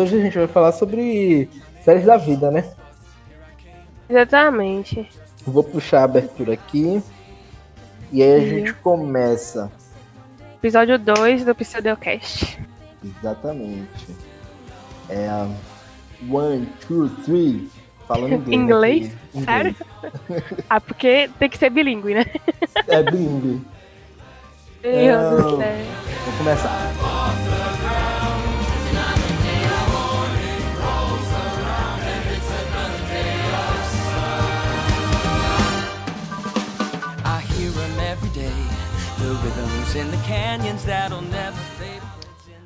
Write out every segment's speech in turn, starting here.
Hoje a gente vai falar sobre séries da vida, né? Exatamente. Vou puxar a abertura aqui. E aí a gente começa. Episódio 2 do Pseudocast. Exatamente. É One, Two, Three. Falando inglês. Inglês? Sério? ah, porque tem que ser bilíngue, né? É bilíngue. Meu Deus do céu. Vou começar.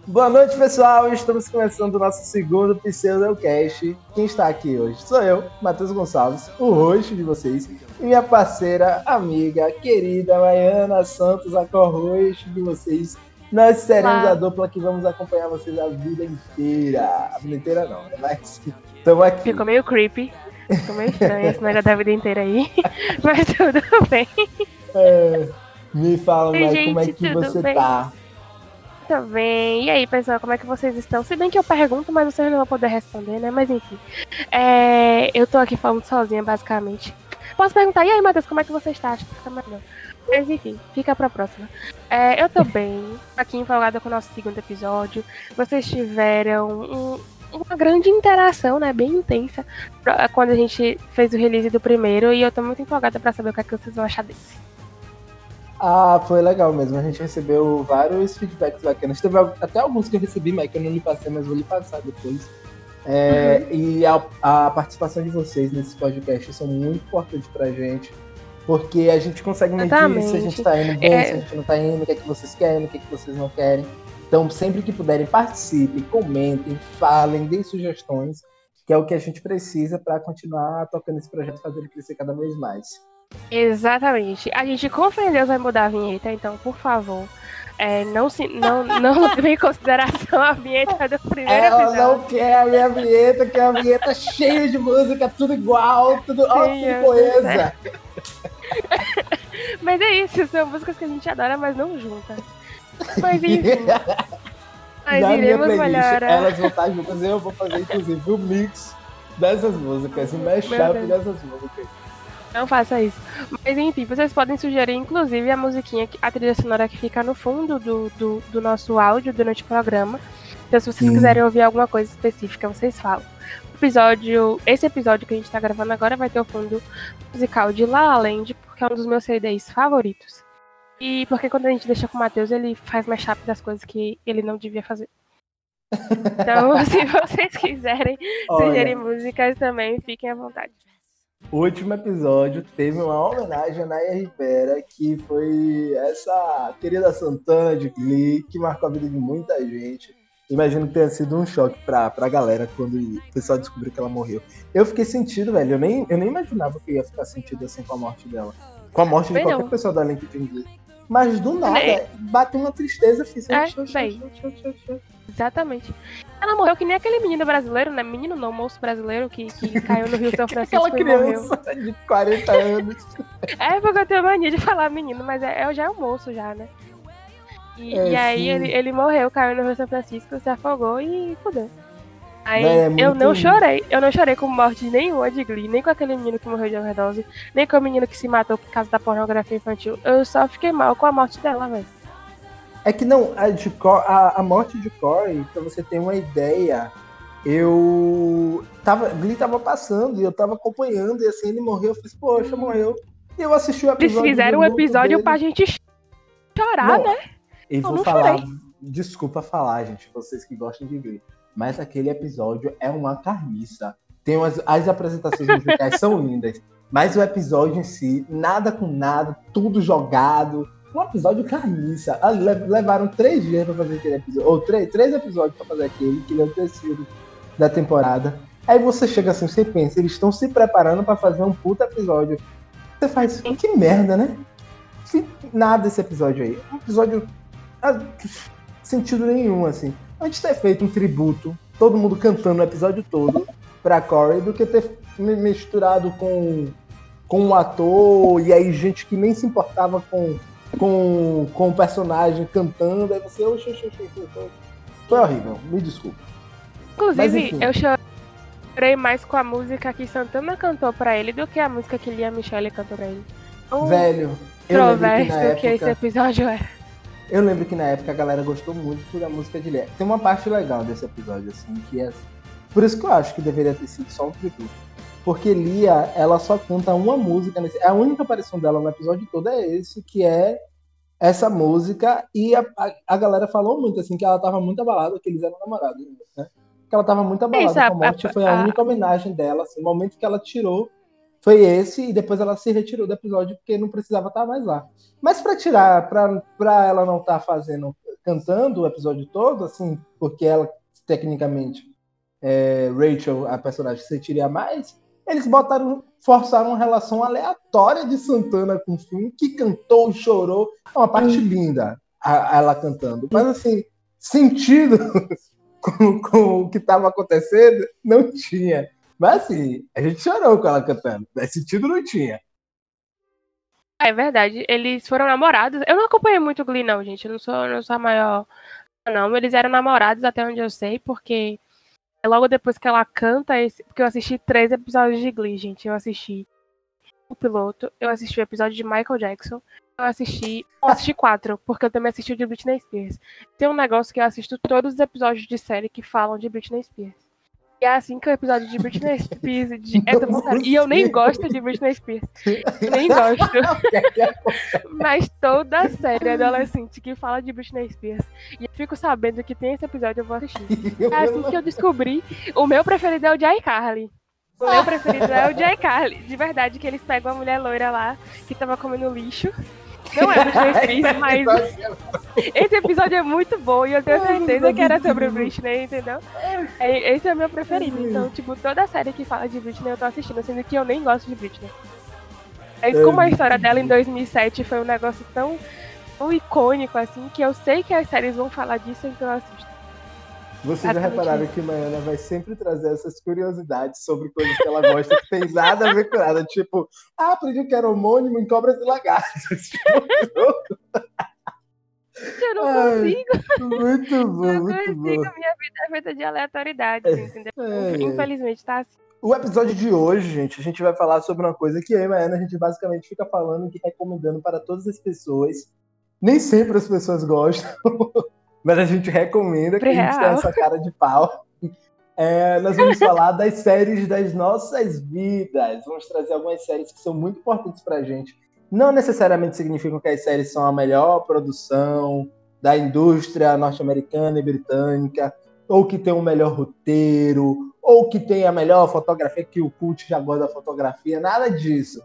Boa noite, pessoal. Estamos começando o nosso segundo Pseudocast. Quem está aqui hoje sou eu, Matheus Gonçalves, o host de vocês, e minha parceira, amiga, querida Maiana Santos, a co-host de vocês. Nós seremos Olá. a dupla que vamos acompanhar vocês a vida inteira. A vida inteira não, né? mas estamos aqui. Ficou meio creepy. Ficou meio estranho esse negócio da vida inteira aí. Mas tudo bem. É, me fala, Oi, mais como é que você bem? tá? Bem. E aí, pessoal, como é que vocês estão? Se bem que eu pergunto, mas vocês não vão poder responder, né? Mas enfim. É, eu tô aqui falando sozinha, basicamente. Posso perguntar, e aí, Matheus, como é que você está? Acho que fica melhor. Mas enfim, fica pra próxima. É, eu tô bem, aqui empolgada com o nosso segundo episódio. Vocês tiveram um- uma grande interação, né? Bem intensa, pra- quando a gente fez o release do primeiro. E eu tô muito empolgada pra saber o que, é que vocês vão achar desse. Ah, foi legal mesmo. A gente recebeu vários feedbacks bacanas. Teve até alguns que eu recebi, mas que eu não lhe passei, mas vou lhe passar depois. É, E a, a participação de vocês nesse podcast são muito importante pra gente. Porque a gente consegue medir se a gente Exatamente. tá indo bem, É. se a gente não tá indo, o que é que vocês querem, o que é que vocês não querem. Então, sempre que puderem, participem, comentem, falem, deem sugestões, que é o que a gente precisa para continuar tocando esse projeto fazer ele crescer cada vez mais. Exatamente. A gente, com fé Deus, vai mudar a vinheta, então, por favor, é, não, se, não, não leve em consideração a vinheta do primeiro Ela episódio. não quer a minha vinheta, que é uma vinheta cheia de música, tudo igual, tudo, coesa. Mas é isso, são músicas que a gente adora, mas não juntas. Mas enfim. Na minha playlist, melhorar. elas vão estar juntas e eu vou fazer, inclusive, o mix dessas músicas, o mashup Deus. dessas músicas. Não faça isso. Mas enfim, vocês podem sugerir, inclusive, a musiquinha, a trilha sonora que fica no fundo do, do, do nosso áudio durante o programa. Então, se vocês Sim. quiserem ouvir alguma coisa específica, vocês falam. O episódio, esse episódio que a gente tá gravando agora vai ter o fundo musical de La La Land, porque é um dos meus CDs favoritos. E porque quando a gente deixa com o Matheus, ele faz mashup das coisas que ele não devia fazer. Então, se vocês quiserem sugerir músicas também, fiquem à vontade. O último episódio teve uma homenagem a Naya Rivera, que foi essa querida Santana de Glee, que marcou a vida de muita gente. Imagino que tenha sido um choque pra, pra galera quando o pessoal descobriu que ela morreu. Eu fiquei sentido, velho. Eu nem, eu nem imaginava que eu ia ficar sentido assim com a morte dela. Com a morte de Bem qualquer não. pessoa da Link de Glee. Mas do nada, É. bateu uma tristeza, fiz É. Exatamente. Ela morreu que nem aquele menino brasileiro, né? Menino não, moço brasileiro que, que caiu no Rio São Francisco Aquela e morreu. criança de 40 anos. É porque eu tenho mania de falar menino, mas é, é já é um moço já, né? E, É, e aí ele, ele morreu, caiu no Rio São Francisco, se afogou e fudeu. Aí É, eu não chorei, eu não chorei com morte nenhuma de Glee, nem com aquele menino que morreu de overdose, nem com o menino que se matou por causa da pornografia infantil. Eu só fiquei mal com a morte dela, velho. É que não, a, de Cor- a, a morte de Corey, pra você ter uma ideia, eu tava, Glee tava passando e eu tava acompanhando, e assim, ele morreu, eu falei, poxa, morreu. E eu assisti o Eles episódio. fizeram do um episódio dele. pra gente chorar, Não, né? E Eu vou não falar, chorei. desculpa falar, gente, vocês que gostam de Glee, mas aquele episódio é uma carniça. Tem umas, as apresentações musicais são lindas, mas o episódio em si, nada com nada, tudo jogado. Um episódio carniça. Ah, le- Levaram três dias pra fazer aquele episódio, ou três, três episódios pra fazer aquele, que ele é o terceiro da temporada. Aí você chega assim, você pensa, eles estão se preparando pra fazer um puta episódio. Você faz, que merda, né? Nada esse episódio aí. Um episódio ah, sentido nenhum, assim. Antes de ter feito um tributo, todo mundo cantando o episódio todo pra Corey, do que ter mi- misturado com, com um ator e aí gente que nem se importava com, com, com o personagem cantando. Aí você, oxe, oxe, oxe. Foi horrível, me desculpa. Inclusive, enfim. eu chorei mais com a música que Santana cantou pra ele do que a música que Lia Michele cantou pra ele. Um Velho, eu lembro que controverso na que, esse época. episódio era. Eu lembro que na época a galera gostou muito da música de Lia. Tem uma parte legal desse episódio, assim, que é. Por isso que eu acho que deveria ter sido só um tributo. Porque Lia, ela só canta uma música nesse. A única aparição dela no episódio todo é esse, que é essa música. E a, a, a galera falou muito, assim, que ela tava muito abalada, que eles eram namorados, né? Que ela tava muito abalada Isso, a- morte. foi a única homenagem dela, assim, o momento que ela tirou foi esse, e depois ela se retirou do episódio porque não precisava estar mais lá. Mas pra tirar, pra ela não estar fazendo, cantando o episódio todo, assim, porque ela, tecnicamente, é, Rachel, a personagem, se sentiria mais, eles botaram, forçaram uma relação aleatória de Santana com o Finn, que cantou, chorou. É uma parte linda, a- a ela cantando. Mas, assim, sentido com, com o que estava acontecendo, não tinha. Mas, assim, a gente chorou com ela cantando. Mas sentido não tinha. É verdade, eles foram namorados. Eu não acompanhei muito o Glee, não, gente. Eu não sou, não sou a maior. Não, eles eram namorados até onde eu sei, porque logo depois que ela canta, esse... porque eu assisti três episódios de Glee, gente. Eu assisti o piloto, eu assisti o episódio de Michael Jackson, eu assisti. Eu assisti quatro, porque eu também assisti o de Britney Spears. Tem um negócio que eu assisto todos os episódios de série que falam de Britney Spears. E é assim que o episódio de Britney Spears de... é do contrário. E eu nem gosto de Britney Spears. Nem gosto. Mas toda série adolescente que fala de Britney Spears e eu fico sabendo que tem esse episódio, eu vou assistir. É assim que eu descobri. O meu preferido é o de iCarly. O meu preferido é o de iCarly. De verdade, que eles pegam a mulher loira lá que tava comendo lixo. Não é Britney Spears, mas esse episódio é muito bom e eu tenho certeza que era sobre Britney, entendeu? É- Esse é o meu preferido. Então, tipo, toda série que fala de Britney eu tô assistindo, sendo que eu nem gosto de Britney. Mas como a história dela em 2007 foi um negócio tão, tão icônico, assim, que eu sei que as séries vão falar disso, então eu assisto. Vocês já Basicamente repararam que Maiana vai sempre trazer essas curiosidades sobre coisas que ela gosta que tem nada a ver com nada. Tipo, ah, aprendi que era homônimo em cobras e lagartos. Eu não Ai, consigo, muito bom, não muito consigo. bom. Minha vida é feita de aleatoriedades, entendeu? É, é. Infelizmente, tá assim. O episódio de hoje, gente, a gente vai falar sobre uma coisa que eu e Maiana, a gente basicamente fica falando e recomendando para todas as pessoas. Nem sempre as pessoas gostam, mas a gente recomenda que a gente Real. essa cara de pau. É, nós vamos falar das séries das nossas vidas. Vamos trazer algumas séries que são muito importantes pra gente. Não necessariamente significam que as séries são a melhor produção da indústria norte-americana e britânica, ou que tem o melhor roteiro, ou que tem a melhor fotografia, que o cult já gosta da fotografia, nada disso.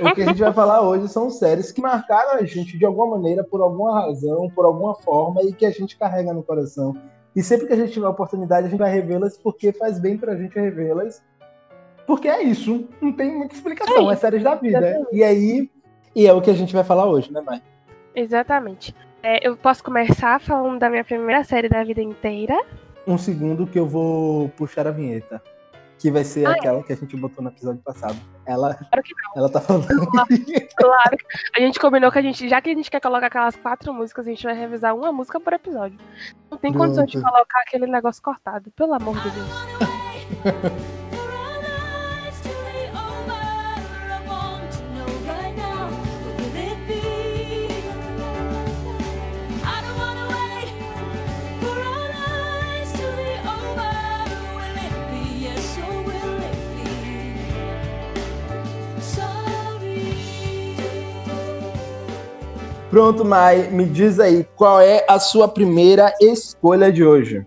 O que a gente vai falar hoje são séries que marcaram a gente de alguma maneira, por alguma razão, por alguma forma, e que a gente carrega no coração. E sempre que a gente tiver a oportunidade, a gente vai revê-las porque faz bem pra gente revê-las. Porque é isso, não tem muita explicação, é, séries da vida. Exatamente. E aí, e é o que a gente vai falar hoje, né, Mai? Exatamente. É, eu posso começar falando da minha primeira série da vida inteira. Um segundo que eu vou puxar a vinheta. Que vai ser Ah, é. aquela que a gente botou no episódio passado. Ela, Claro que ela tá falando. Claro. A gente combinou que a gente, já que a gente quer colocar aquelas quatro músicas, a gente vai revisar uma música por episódio. Não tem condição de colocar aquele negócio cortado, pelo amor de Deus. Pronto, Mai, me diz aí, qual é a sua primeira escolha de hoje?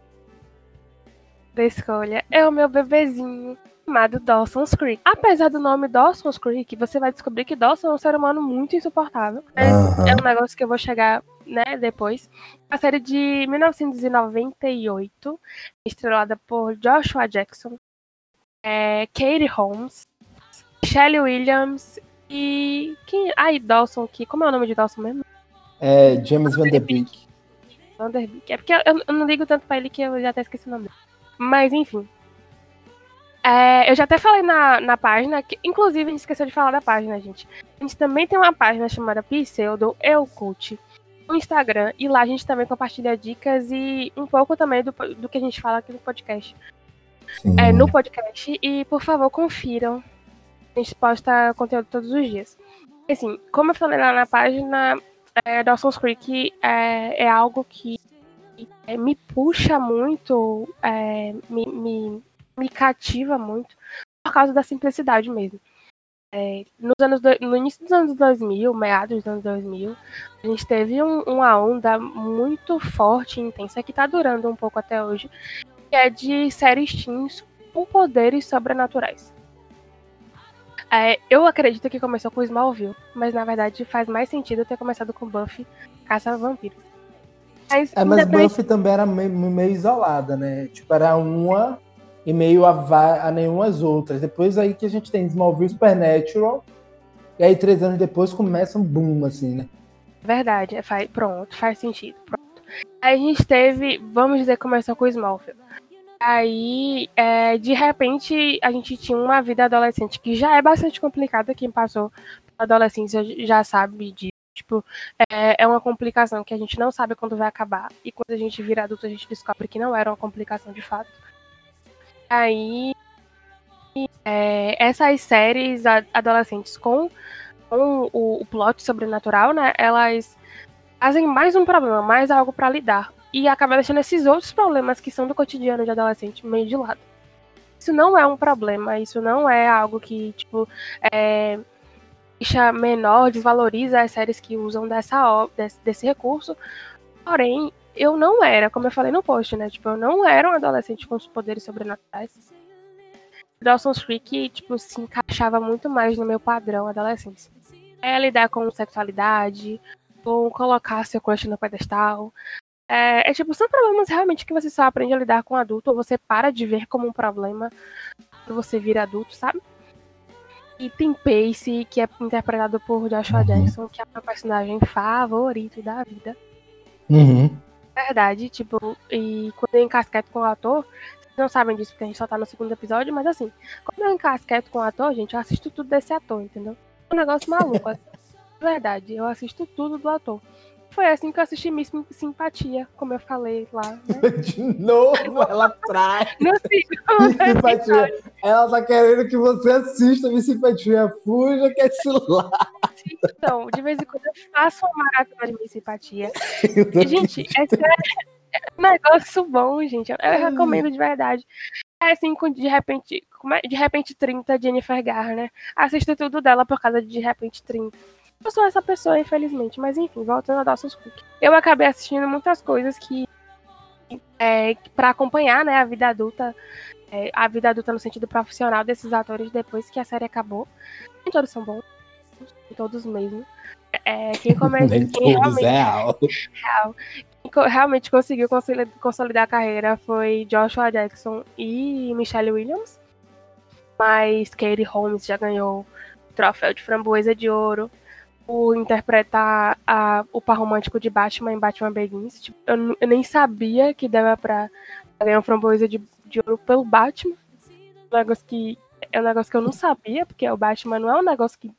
Da escolha é o meu bebezinho chamado Dawson's Creek. Apesar do nome Dawson's Creek, você vai descobrir que Dawson é um ser humano muito insuportável. Mas Aham. é um negócio que eu vou chegar, né, depois. A série de 1998, estrelada por Joshua Jackson, é, Katie Holmes, Shelley Williams e quem? Ah, e Dawson aqui. Como é o nome de Dawson mesmo? É James Van Der Beek. Vanderbeek. É porque eu, eu não ligo tanto pra ele que eu já até esqueci o nome dele. Mas, enfim. É, eu já até falei na, na página, que, inclusive a gente esqueceu de falar da página, gente. A gente também tem uma página chamada Pseudo Eu Coach no Instagram. E lá a gente também compartilha dicas e um pouco também do, do que a gente fala aqui no podcast. Sim. é, no podcast. E, por favor, confiram. A gente posta conteúdo todos os dias. Assim, como eu falei lá na página, é, Dawson's Creek é, é algo que é, me puxa muito, é, me, me, me cativa muito, por causa da simplicidade mesmo. É, nos anos do- no início dos anos 2000, meados dos anos 2000, a gente teve um- uma onda muito forte e intensa que está durando um pouco até hoje, que é de séries teens com poderes sobrenaturais. É, eu acredito que começou com Smallville, mas na verdade faz mais sentido ter começado com Buffy, Caça a Vampiros. Mas, É, mas Buffy também era meio, meio isolada, né? Tipo, era uma e meio a, a nenhuma as outras. Depois aí que a gente tem Smallville Supernatural. E aí, três anos depois, começa um boom, assim, né? Verdade, é, faz, pronto, faz sentido. Pronto. Aí a gente teve, vamos dizer, começou com Smallville. Aí, é, de repente, a gente tinha uma vida adolescente que já é bastante complicada. Quem passou pela adolescência já sabe disso. Tipo, é, é uma complicação que a gente não sabe quando vai acabar. E quando a gente vira adulto, a gente descobre que não era uma complicação de fato. Aí, é, essas séries adolescentes com, com o, o plot sobrenatural, né? Elas fazem mais um problema, mais algo pra lidar. E acaba deixando esses outros problemas que são do cotidiano de adolescente meio de lado. Isso não é um problema, isso não é algo que, tipo, é, deixa menor, desvaloriza as séries que usam dessa, desse, desse recurso. Porém, eu não era, como eu falei no post, né? Tipo, eu não era um adolescente com os poderes sobrenaturais. Dawson's Creek, tipo, se encaixava muito mais no meu padrão adolescência. É lidar com sexualidade, com colocar seu crush no pedestal. É, é tipo, são problemas realmente que você só aprende a lidar com adulto, ou você para de ver como um problema quando você vira adulto, sabe? E tem Pace, que é interpretado por Joshua Uhum. Jackson, que é o meu personagem favorito da vida. Uhum. Verdade, tipo, e quando eu encasqueto com o ator, vocês não sabem disso porque a gente só tá no segundo episódio, mas assim, quando eu encasqueto com o ator, gente, eu assisto tudo desse ator, entendeu? É um negócio maluco, assim. Verdade, eu assisto tudo do ator. Foi assim que eu assisti Miss Simpatia, como eu falei lá, né? De novo, ela traz segundo episódio. simpatia. Ela tá querendo que você assista Miss Simpatia. Fuja que é lá. Então, de vez em quando eu faço uma maratona de Miss Simpatia. Gente, é sério, é um negócio bom, gente. Eu, eu recomendo de verdade. É assim, com de repente, é- de repente 30, Jennifer Garner. Assisto tudo dela por causa de de repente 30. Eu sou essa pessoa, infelizmente. Mas enfim, voltando a Dawson's Creek. Eu acabei assistindo muitas coisas que. É, para acompanhar né, a vida adulta. é, a vida adulta no sentido profissional desses atores depois que a série acabou. Nem todos são bons. Nem todos mesmo. É, quem começa. Nem quem todos, realmente é real. real. Quem realmente conseguiu consoli- consolidar a carreira foi Joshua Jackson e Michelle Williams. Mas Katie Holmes já ganhou o troféu de framboesa de ouro por interpretar a- o par romântico de Batman em Batman Begins. Tipo, eu, eu nem sabia que dava pra ganhar uma framboesa de, de ouro pelo Batman. Um negócio que é um negócio que eu não sabia, porque o Batman não é um negócio que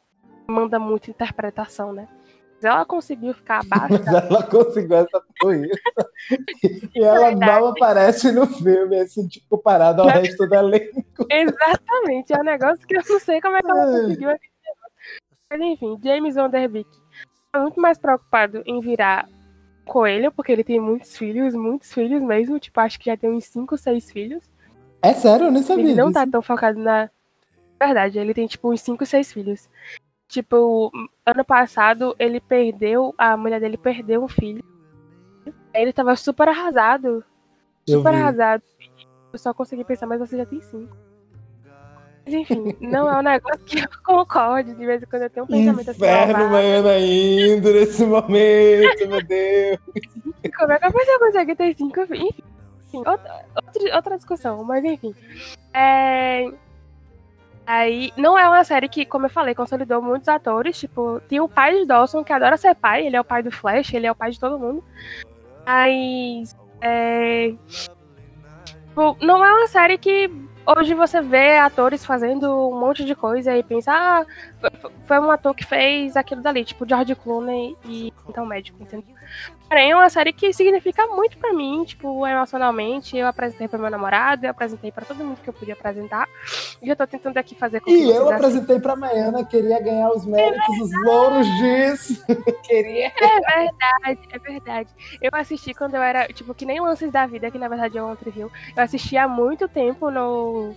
manda muita interpretação, né? Mas ela conseguiu ficar abaixo Mas ela conseguiu essa coisa. E ela Verdade. mal aparece no filme, assim, tipo, comparado ao resto da lei. Exatamente, é um negócio que eu não sei como é que ela É. conseguiu. Mas enfim, James Van Der Beek é muito mais preocupado em virar coelho, porque ele tem muitos filhos, muitos filhos mesmo, tipo, acho que já tem uns 5, 6 filhos. É sério, eu nem sabia Ele não tá tão focado na. Verdade, ele tem tipo uns 5, 6 filhos. Tipo, ano passado ele perdeu, a mulher dele perdeu um filho. Ele tava super arrasado. Super arrasado. Eu só consegui pensar, mas você já tem cinco. Mas enfim, não é um negócio que eu concorde. De vez em quando eu tenho um pensamento assim. Inferno, malvado. Maiana indo nesse momento, meu Deus. Como é que a pessoa consegue ter cinco filhos? Enfim, outra, outra, outra discussão, mas enfim. É... Aí, não é uma série que, como eu falei, consolidou muitos atores. Tipo, tem o pai de Dawson, que adora ser pai. Ele é o pai do Flash, ele é o pai de todo mundo. Mas. É... Tipo, não é uma série que hoje você vê atores fazendo um monte de coisa e pensa, ah, foi- um ator que fez aquilo dali, tipo George Clooney e então médico, entendeu? Porém, é uma série que significa muito pra mim, tipo, emocionalmente. Eu apresentei pro meu namorado, eu apresentei pra todo mundo que eu podia apresentar. E eu tô tentando aqui fazer com que E eu apresentei pra Maiana, queria ganhar os méritos, os louros disso. queria. É verdade, é verdade. Eu assisti quando eu era, tipo, que nem Lances da Vida, que na verdade é um review. Eu assisti há muito tempo no,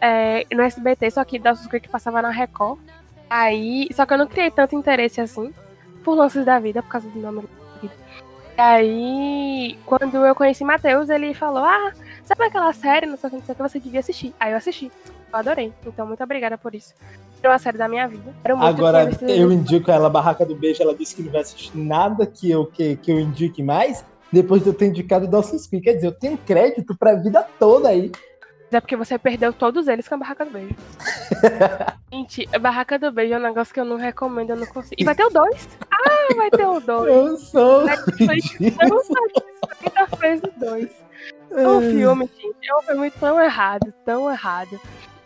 é, no SBT, só que Dawson's Creek passava na Record. Aí, só que eu não criei tanto interesse assim por Lances da Vida, por causa do nome da vida. E aí, quando eu conheci Matheus, ele falou: Ah, sabe aquela série, não sei o que, você devia assistir. Aí eu assisti. Eu adorei. Então, muito obrigada por isso. Foi uma série da minha vida. Agora, eu indico ela, Barraca do Beijo, ela disse que não vai assistir nada que eu, que, que eu indique mais, depois de eu ter indicado Dawson's Creek. Quer dizer, eu tenho crédito pra vida toda aí. É porque você perdeu todos eles com a Barraca do Beijo. Gente, a Barraca do Beijo é um negócio que eu não recomendo, eu não consigo. E vai ter o 2? Ah, vai ter o 2. Eu sou. Netflix não satisfeita fez o 2. É um filme, gente. É um filme tão errado, tão errado.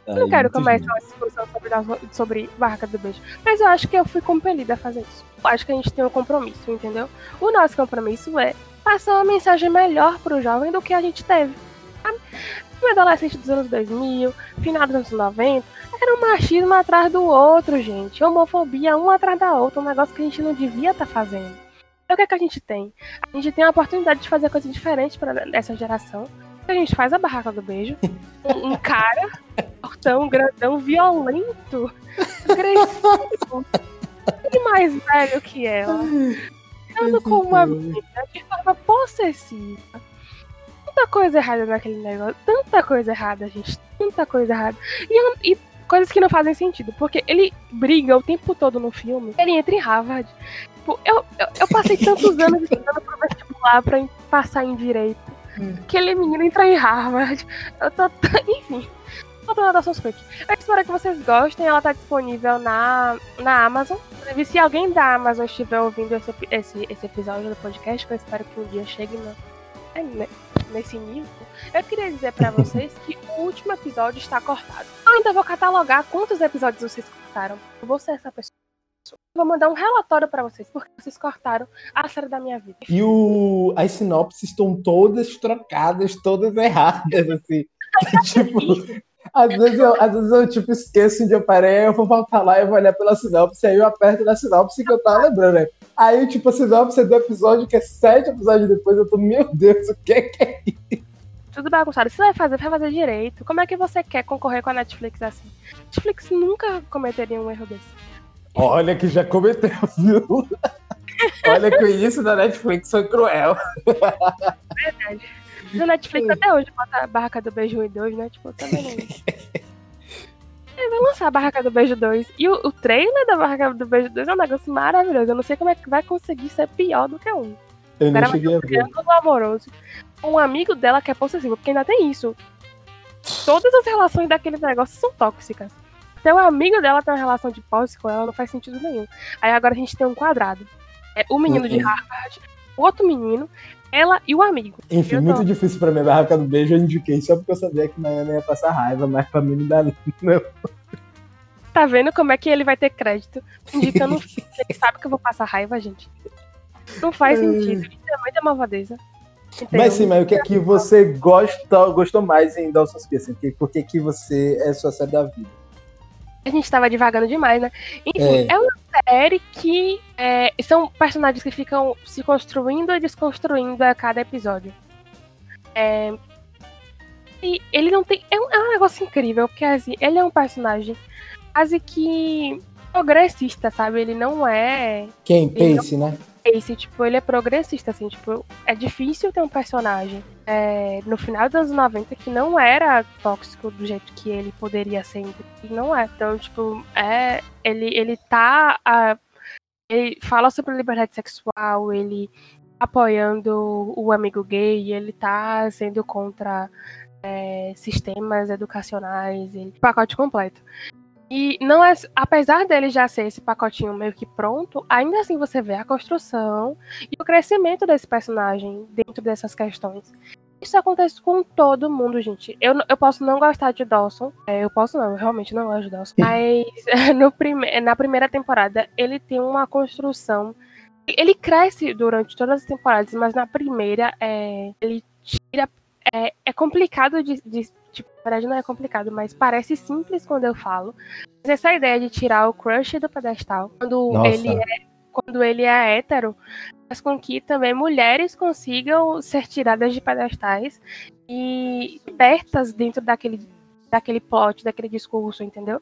Eu não quero começar uma discussão sobre, sobre Barraca do Beijo. Mas eu acho que eu fui compelida a fazer isso. Eu acho que a gente tem um compromisso, entendeu? O nosso compromisso é passar uma mensagem melhor pro jovem do que a gente teve. sabe? O adolescente dos anos 2000, final dos anos 90, era um machismo atrás do outro, gente. Homofobia um atrás da outra, um negócio que a gente não devia estar fazendo. Então o que, é que a gente tem? A gente tem a oportunidade de fazer coisa diferente para essa geração. A gente faz a barraca do beijo. Um, um cara fortão, grandão, violento, agressivo, e mais velho que ela, ficando com uma menina de forma possessiva. Tanta coisa errada naquele negócio, tanta coisa errada, gente, tanta coisa errada. E, e coisas que não fazem sentido, porque ele briga o tempo todo no filme, ele entra em Harvard. Tipo, eu, eu, eu passei tantos anos estudando pro vestibular pra passar em direito. Aquele menino entra em Harvard. Eu tô. Enfim. Voltando a Dawson's Creek. Eu espero que vocês gostem. Ela tá disponível na, na Amazon. Inclusive, se alguém da Amazon estiver ouvindo esse, esse, esse episódio do podcast, que eu espero que um dia chegue no, é, né, nesse nível, eu queria dizer pra vocês que o último episódio está cortado. Eu ainda vou catalogar quantos episódios vocês cortaram. Eu vou ser essa pessoa. Vou mandar um relatório pra vocês, porque vocês cortaram a série da minha vida. E o, as sinopses estão todas trocadas, todas erradas, assim. tipo, às vezes, eu, às vezes eu tipo, esqueço de eu parei, eu vou voltar lá e vou olhar pela sinopse, aí eu aperto na sinopse que eu tava lembrando, né? Aí, tipo, a sinopse é do episódio que é sete episódios depois, eu tô, meu Deus, o que é que é tudo bagunçado. Se vai fazer, vai fazer direito. Como é que você quer concorrer com a Netflix assim? Netflix nunca cometeria um erro desse. Olha que já cometeu, viu? Olha que o início da Netflix foi cruel. Verdade. No Netflix até hoje bota a Barraca do Beijo 1 e 2, né? Tipo, também não. É, vai lançar a Barraca do Beijo 2. E o, o trailer da Barraca do Beijo 2 é um negócio maravilhoso. Eu não sei como é que vai conseguir ser pior do que um. Eu O nem cara vai ter um triângulo amoroso. Um amigo dela que é possessivo, porque ainda tem isso. Todas as relações daquele negócio são tóxicas. Então, o amigo dela tem uma relação de posse com ela, não faz sentido nenhum. Aí agora a gente tem um quadrado. É o menino de Uhum. Harvard, o outro menino, ela e o amigo. Enfim, Eu tô- muito difícil pra mim. A barraca do beijo eu indiquei só porque eu sabia que Maiana ia passar raiva, mas pra mim não dá não. Tá vendo como é que ele vai ter crédito? Indicando ele sabe que eu vou passar raiva, gente. Não faz sentido. Isso é muita malvadeza. Entendeu? Mas sim, mas o que é que você gosta, gostou mais em Dawson's Creek? Assim, por que que você é sua série da vida? A gente tava divagando demais, né? Enfim, É. é, uma série que é, são personagens que ficam se construindo e desconstruindo a cada episódio. É, e ele não tem. É um, é um negócio incrível, porque assim, ele é um personagem quase que progressista, sabe? Ele não é Quem? Pace, né? esse, tipo, ele é progressista, assim, tipo, é difícil ter um personagem é, no final dos anos 90 que não era tóxico do jeito que ele poderia ser, e não é. Então, tipo, é, ele, ele tá, ah, ele fala sobre liberdade sexual, ele tá apoiando o amigo gay, ele tá sendo contra é, sistemas educacionais, ele, pacote completo. E não é, apesar dele já ser esse pacotinho meio que pronto, ainda assim você vê a construção e o crescimento desse personagem dentro dessas questões. Isso acontece com todo mundo, gente. Eu, eu posso não gostar de Dawson. É, eu posso não, eu realmente não gosto de Dawson. Mas no prime na primeira temporada, ele tem uma construção. Ele cresce durante todas as temporadas, mas na primeira, é, ele tira. É, é complicado de, de. Tipo, na verdade, não é complicado, mas parece simples quando eu falo. Mas essa ideia de tirar o crush do pedestal, quando Nossa. ele é quando ele é hétero, faz com que também mulheres consigam ser tiradas de pedestais e libertas dentro daquele, daquele plot, daquele discurso, entendeu?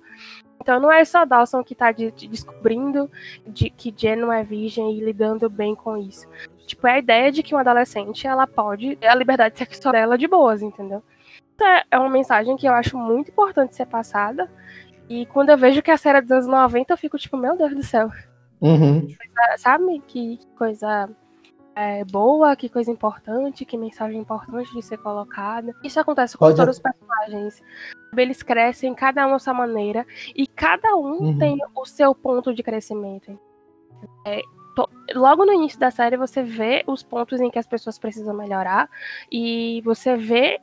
Então não é só Dawson que tá de, de descobrindo de, que Jen não é virgem e lidando bem com isso. Tipo, é a ideia de que uma adolescente, ela pode ter a liberdade sexual dela de boas, entendeu? Isso é- uma mensagem que eu acho muito importante ser passada. E quando eu vejo que a série é dos anos 90, eu fico tipo, meu Deus do céu Uhum. sabe? Que coisa é, boa, que coisa importante, que mensagem importante de ser colocada. Isso acontece com Pode- todos os personagens. Eles crescem, cada um à sua maneira, e cada um Uhum. tem o seu ponto de crescimento. É, Logo no início da série, você vê os pontos em que as pessoas precisam melhorar, e você vê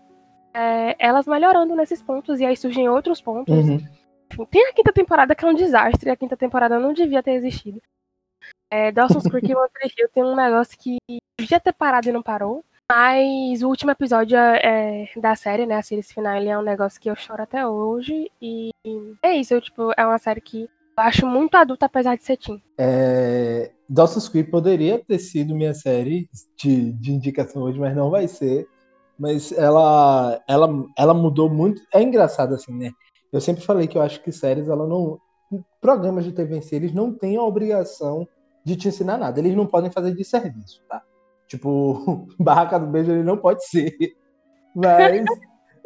é, elas melhorando nesses pontos, e aí surgem outros pontos. Uhum. Tem a quinta temporada que é um desastre, a quinta temporada não devia ter existido. É, Dawson's Creek e One Tree Hill tem um negócio que devia ter parado e não parou. Mas o último episódio é, da série, né, a series final, ele é um negócio que eu choro até hoje. E é isso, eu, tipo, é uma série que acho muito adulta, apesar de ser teen. É, Dawson's Creek poderia ter sido minha série de, de indicação hoje, mas não vai ser. Mas ela, ela, ela mudou muito. É engraçado assim, né? Eu sempre falei que eu acho que séries, ela não. Programas de TV em si, eles não têm a obrigação de te ensinar nada. Eles não podem fazer de serviço, tá? Tipo, Barraca do Beijo ele não pode ser. Mas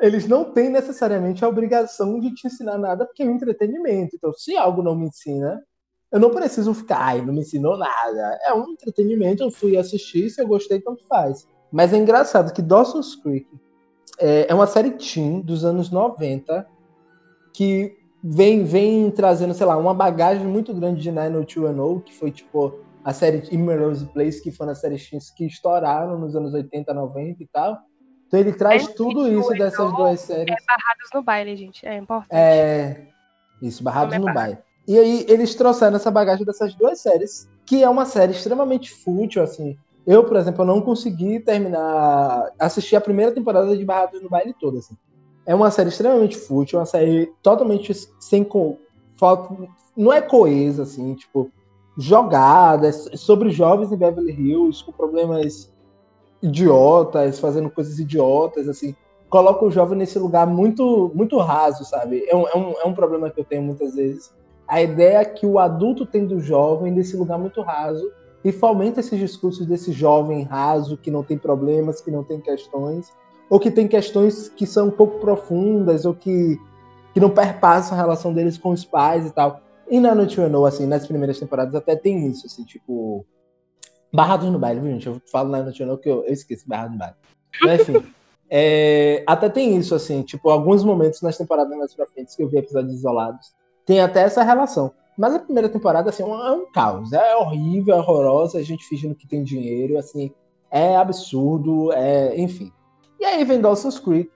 eles não têm necessariamente a obrigação de te ensinar nada, porque é um entretenimento. Então, se algo não me ensina, eu não preciso ficar, ai, não me ensinou nada. É um entretenimento, eu fui assistir, se eu gostei, tanto faz. Mas é engraçado que Dawson's Creek é, é uma série teen dos anos 90 que vem, vem trazendo, sei lá, uma bagagem muito grande de 90210, que foi tipo a série Emerald Place, que foram as séries teens que estouraram nos anos 80, 90 e tal. Então ele traz É, tudo isso dessas duas séries. Barrados no baile, gente, é importante. É. Isso, Barrados Como é no Baile. E aí eles trouxeram essa bagagem dessas duas séries, que é uma série extremamente fútil, assim. Eu, por exemplo, não consegui terminar, assistir a primeira temporada de Barrados no Baile toda, assim. É uma série extremamente fútil, uma série totalmente sem co... falta, não é coesa, assim, tipo, jogada, é sobre jovens em Beverly Hills com problemas idiotas, fazendo coisas idiotas, assim coloca o jovem nesse lugar muito muito raso, sabe? É um, é, um, é um problema que eu tenho muitas vezes. A ideia que o adulto tem do jovem nesse lugar muito raso e fomenta esses discursos desse jovem raso que não tem problemas, que não tem questões, ou que tem questões que são um pouco profundas, ou que, que não perpassam a relação deles com os pais e tal. E na Noite No, assim, nas primeiras temporadas até tem isso, assim, tipo... Barrados no baile, viu, gente? Eu falo na No que eu, eu esqueci Barrados no baile. Mas, enfim... É, até tem isso, assim, tipo, alguns momentos nas temporadas mais pra frente que eu vi episódios isolados, tem até essa relação. Mas a primeira temporada, assim, é um, é caos. É horrível, é horrorosa, a gente fingindo que tem dinheiro, assim, é absurdo, é, enfim. E aí vem Dawson's Creek,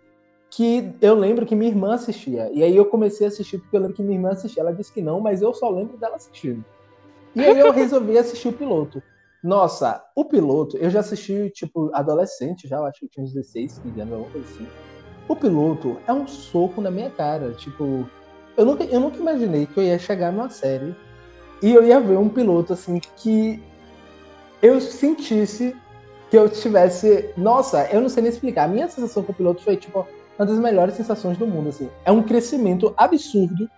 que eu lembro que minha irmã assistia. E aí eu comecei a assistir porque eu lembro que minha irmã assistia. Ela disse que não, mas eu só lembro dela assistindo. E aí eu resolvi assistir o piloto. Nossa, o piloto, eu já assisti, tipo, adolescente, já, acho que tinha uns 16, 15 anos, alguma coisa assim. O piloto é um soco na minha cara. Tipo, eu nunca, eu nunca imaginei que eu ia chegar numa série e eu ia ver um piloto, assim, que eu sentisse que eu tivesse. Nossa, eu não sei nem explicar. A minha sensação com o piloto foi, tipo, uma das melhores sensações do mundo, assim. É um crescimento absurdo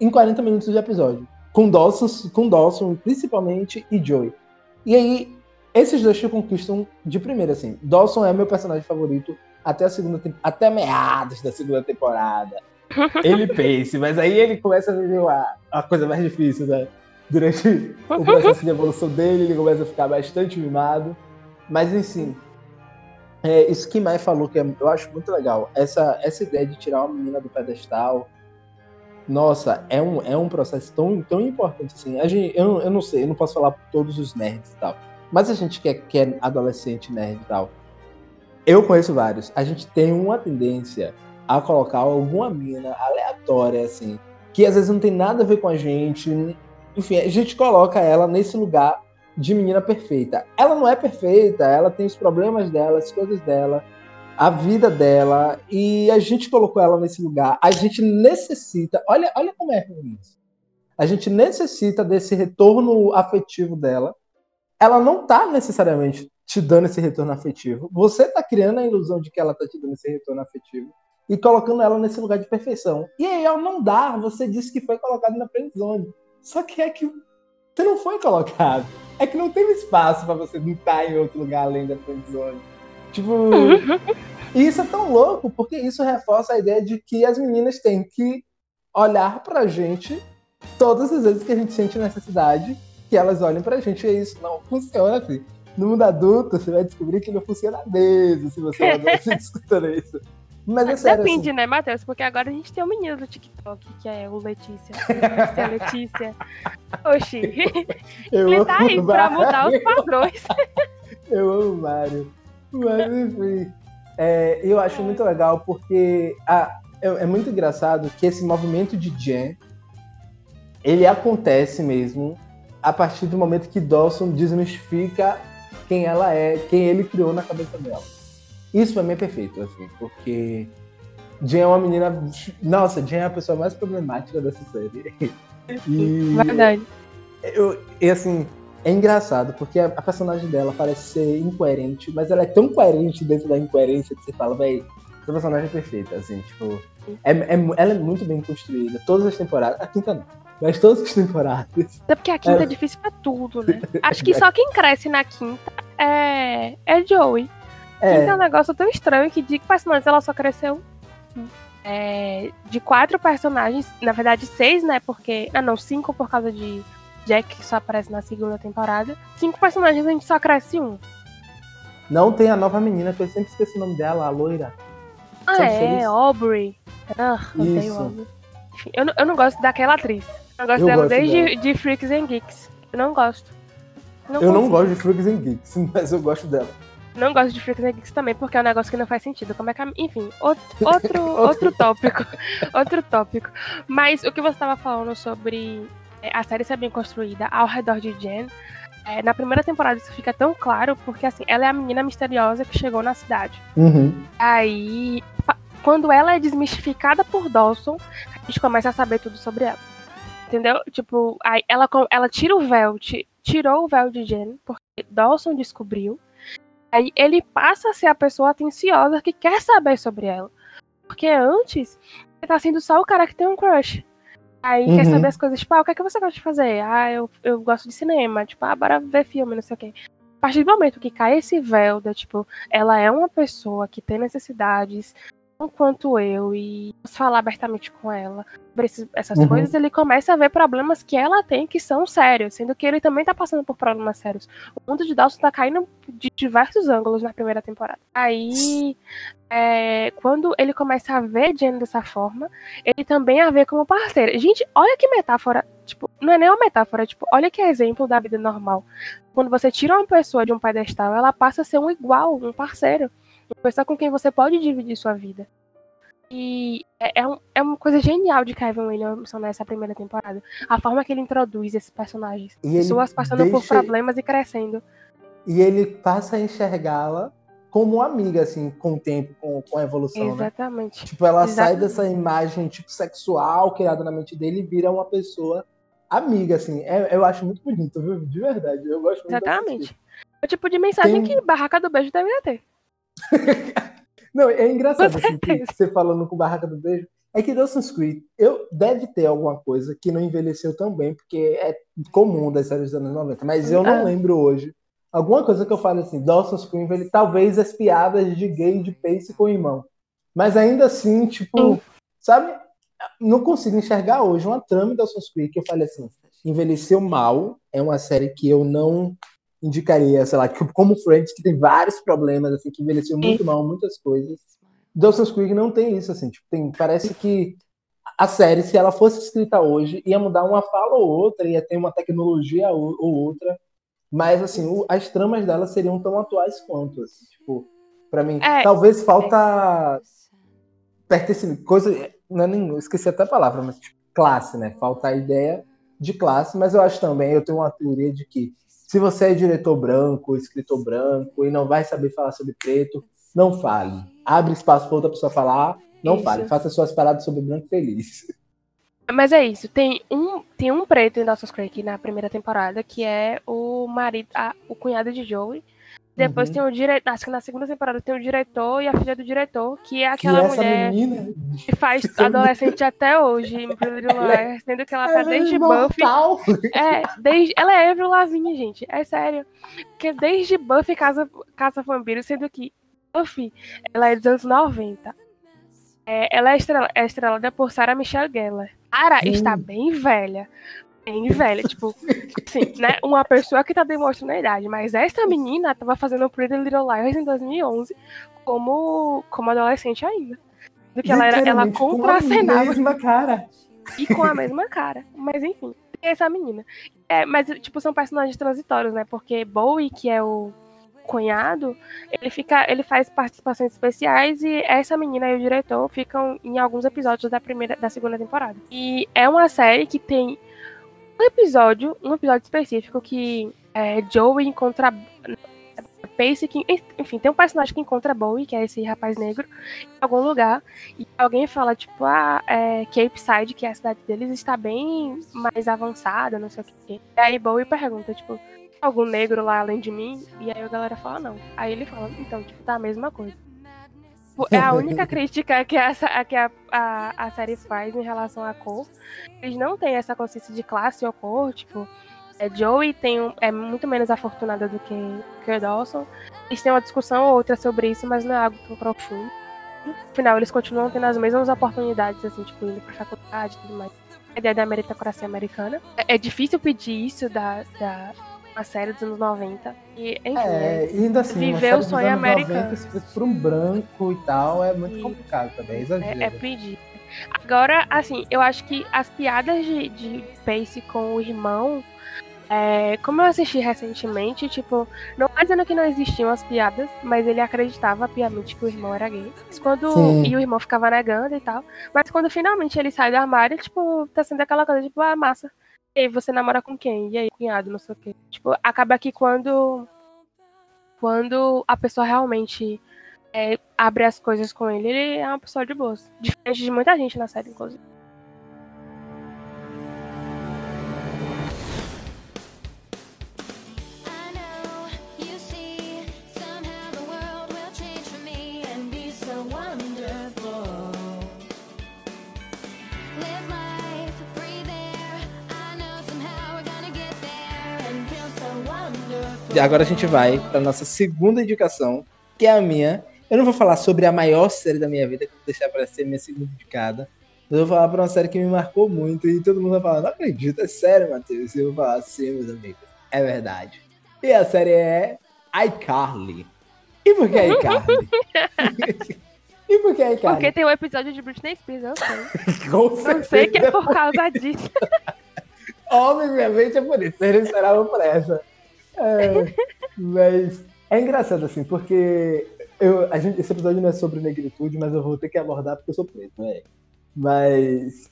em 40 minutos de episódio. Com Dawson, com Dawson principalmente, e Joey. E aí, esses dois te conquistam de primeira, assim. Dawson é meu personagem favorito até a segunda até meados da segunda temporada. Ele pense, mas aí ele começa a viver a, a coisa mais difícil, né? Durante o processo de evolução dele, ele começa a ficar bastante mimado. Mas, enfim, é, isso que Mai falou, que é- eu acho muito legal. Essa, essa ideia de tirar uma menina do pedestal. Nossa, é um, é um processo tão, tão importante assim. A gente, eu, eu não sei, eu não posso falar por todos os nerds e tal. Mas a gente que é, que é adolescente nerd e tal. eu conheço vários. A gente tem uma tendência a colocar alguma mina aleatória, assim, que às vezes não tem nada a ver com a gente. Enfim, a gente coloca ela nesse lugar de menina perfeita. Ela não é perfeita, ela tem os problemas dela, as coisas dela, a vida dela, e a gente colocou ela nesse lugar. A gente necessita, olha, olha como é ruim isso. A gente necessita desse retorno afetivo dela. Ela não tá necessariamente te dando esse retorno afetivo. Você tá criando a ilusão de que ela tá te dando esse retorno afetivo e colocando ela nesse lugar de perfeição. E aí, ao não dar, você disse que foi colocado na friendzone. Só que é que você não foi colocado. É que não teve espaço para você não estar em outro lugar além da friendzone. Tipo, e isso é tão louco, porque isso reforça a ideia de que as meninas têm que olhar pra gente todas as vezes que a gente sente necessidade que elas olhem pra gente. E isso não funciona assim. No mundo adulto, você vai descobrir que não funciona mesmo se você não escutando isso. Mas é sério. Depende, assim. né, Matheus? Porque agora a gente tem um menino do TikTok, que é o Letícia. Letícia, Letícia. Oxi. Eu Ele tá aí pra mudar os padrões. Eu amo o Mário. Mas enfim. É, eu acho muito legal porque ah, é, é muito engraçado que esse movimento de Jen ele acontece mesmo a partir do momento que Dawson desmistifica quem ela é, quem ele criou na cabeça dela. Isso pra mim é perfeito, assim, porque Jen é uma menina. Nossa, Jen é a pessoa mais problemática dessa série. E Verdade. eu, e assim, é engraçado, porque a, a personagem dela parece ser incoerente, mas ela é tão coerente dentro da incoerência que você fala, véi, essa personagem é perfeita, assim, tipo. É, é ela é muito bem construída. Todas as temporadas. A quinta não. Mas todas as temporadas. Até porque a quinta É. é difícil pra tudo, né? Acho que só quem cresce na quinta é, é Joey. É, Quinta é um negócio tão estranho que de personagens ela só cresceu. É, de quatro personagens, na verdade seis, né? Porque. Ah, não, cinco por causa de Jack, que só aparece na segunda temporada. Cinco personagens a gente só cresce um. não tem a nova menina, que eu sempre esqueci o nome dela, a loira. Ah, São é? Aubrey. Ah, odeio. Aubrey. Enfim, eu, não- eu não gosto daquela atriz. Eu gosto Eu dela gosto desde de Freaks and Geeks. Eu não gosto. eu não consigo. gosto de Freaks and Geeks, mas eu gosto dela. Não gosto de Freaks and Geeks também, porque é um negócio que não faz sentido. Como é que Enfim, outro, outro, outro tópico. outro tópico. Mas o que você estava falando sobre a série ser bem construída ao redor de Jen, é, na primeira temporada isso fica tão claro, porque assim, ela é a menina misteriosa que chegou na cidade. Uhum. Aí, quando ela é desmistificada por Dawson, a gente começa a saber tudo sobre ela. Entendeu? Tipo, aí ela, ela tira o véu, ti- tirou o véu de Jen, porque Dawson descobriu. Aí ele passa a ser a pessoa atenciosa que quer saber sobre ela. Porque antes, ele tá sendo só o cara que tem um crush. Aí quer Uhum. saber as coisas, tipo, ah, o que é que você gosta de fazer? Ah, eu, eu gosto de cinema, tipo, ah, bora ver filme, não sei o quê. A partir do momento que cai esse véu da, tipo, ela é uma pessoa que tem necessidades, tão quanto eu, e posso falar abertamente com ela sobre essas Uhum. coisas, ele começa a ver problemas que ela tem que são sérios, sendo que ele também tá passando por problemas sérios. O mundo de Dawson tá caindo de diversos ângulos na primeira temporada. Aí, é, quando ele começa a ver Jen dessa forma, ele também a vê como parceira. Gente, olha que metáfora, tipo, não é nem uma metáfora, tipo, olha que exemplo da vida normal. Quando você tira uma pessoa de um pedestal, ela passa a ser um igual, um parceiro. Uma pessoa com quem você pode dividir sua vida. E é, é, um- é uma coisa genial de Kevin Williamson nessa primeira temporada. A forma que ele introduz esses personagens. E Pessoas passando por deixa- problemas e crescendo. E ele passa a enxergá-la como amiga, assim, com o tempo, com, com a evolução, né? Exatamente. Tipo, ela sai Exatamente. dessa imagem, tipo, sexual criada na mente dele e vira uma pessoa amiga, assim. É- eu acho muito bonito, viu? De verdade. Eu gosto muito Exatamente. O tipo de mensagem Tem- que Barraca do Beijo deveria ter. Não, é engraçado assim, você falando com Barraca do Beijo. É que Dawson's Creek, eu, deve ter alguma coisa que não envelheceu tão bem, porque é comum das séries dos anos 90, mas eu não Ah. lembro hoje. Alguma coisa que eu falo assim, Dawson's Creek, ele, talvez as piadas de gay de Pace com o irmão. Mas ainda assim, tipo, sabe? Não consigo enxergar hoje uma trama em Dawson's Creek que eu falei assim, envelheceu mal, é uma série que eu não indicaria, sei lá, como Friends, que tem vários problemas, assim, que envelheceu muito mal, muitas coisas. Dawson's Creek não tem isso, assim, tipo, tem, parece que a série, se ela fosse escrita hoje, ia mudar uma fala ou outra, ia ter uma tecnologia ou, ou outra, mas, assim, o- as tramas dela seriam tão atuais quanto, assim, tipo, Pra mim, É. talvez falta pertencimento, coisa, não é nem, eu esqueci até a palavra, mas tipo, classe, né? Falta a ideia de classe, mas eu acho também, eu tenho uma teoria de que se você é diretor branco, escritor branco e não vai saber falar sobre preto, não fale. Abre espaço para outra pessoa falar, não Isso. fale. Faça suas paradas sobre branco feliz. Mas é isso, tem um, tem um preto em Dawson's Creek na primeira temporada, que é o marido, a- o cunhado de Joey. Depois Uhum. tem o diretor, acho que na segunda temporada tem o diretor e a filha do diretor, que é Que aquela essa mulher que faz que adolescente até hoje em Little Liars, sendo que ela tá é desde Buffy imortal. É, desde, ela é Avril Lavigne, gente. É sério. Porque desde Buffy Casa, Casa Vampiro, sendo que Buffy, ela é dos anos 90. É, ela é, estrela, é estrelada por Sarah Michelle Gellar. Sarah Sim. está bem velha. Bem velha. Tipo, assim, né? Uma pessoa que tá demonstrando a idade. Mas essa menina tava fazendo Pretty Little Liars em 2011 como, como adolescente ainda. Do que ela era, ela Literalmente com a contracenava mesma cara. e com a mesma cara. Mas enfim, tem essa menina. É, mas, tipo, são personagens transitórios, né? Porque Bowie, que é o cunhado, ele fica. ele faz participações especiais e essa menina e o diretor ficam em alguns episódios da primeira, da segunda temporada. E é uma série que tem um episódio, um episódio específico que é, Joey encontra. Pace que, enfim, tem um personagem que encontra Bowie, que é esse rapaz negro, em algum lugar, e alguém fala, tipo, ah, é, Cape Side, que é a cidade deles, está bem mais avançada, não sei o que. E aí Bowie pergunta, tipo, algum negro lá além de mim? E aí a galera fala, não. Aí ele fala, então, tipo, tá a mesma coisa. Tipo, É a única crítica que, essa, que a, a, a série faz em relação à cor. Eles não têm essa consciência de classe ou cor, tipo, é, Joey tem um- é muito menos afortunada do que, que o Dawson. Eles têm uma discussão ou outra sobre isso, mas não é algo tão profundo. No final, eles continuam tendo as mesmas oportunidades, assim, tipo, indo pra faculdade e tudo mais. A ideia da meritocracia americana. É, é difícil pedir isso da, da uma série dos anos 90. E, enfim, É, e ainda assim, Viver o sonho americano. 90, se fosse por um branco e tal, é muito Sim. complicado também, é exagero. É, é pedir. Agora, assim, eu acho que as piadas de, de Pace com o irmão, é, como eu assisti recentemente, tipo, não é dizendo que não existiam as piadas, mas ele acreditava piamente que o irmão era gay. Mas quando, Sim. e o irmão ficava negando e tal. Mas quando finalmente ele sai do armário, tipo, tá sendo aquela coisa, tipo, ah, massa. E você namora com quem? E aí, cunhado, não sei o quê. Tipo, acaba que quando. Quando a pessoa realmente é, abre as coisas com ele, ele é uma pessoa de boas. Diferente de muita gente na série, inclusive. Agora a gente vai para nossa segunda indicação, que é a minha. Eu não vou falar sobre a maior série da minha vida, que vou deixar para ser minha segunda indicada. Mas eu vou falar para uma série que me marcou muito e todo mundo vai falar, não acredito, é sério, Matheus? E eu vou falar, sim, meus amigos, é verdade. E a série é iCarly. E por que iCarly? e por que iCarly? Porque tem um episódio de Britney Spears, eu sei. Com Não sei que é certeza. por causa disso. Obviamente é por isso, eles esperavam por essa. É, mas é engraçado assim, porque eu, gente, esse episódio não é sobre negritude, mas eu vou ter que abordar porque eu sou preto, né? Mas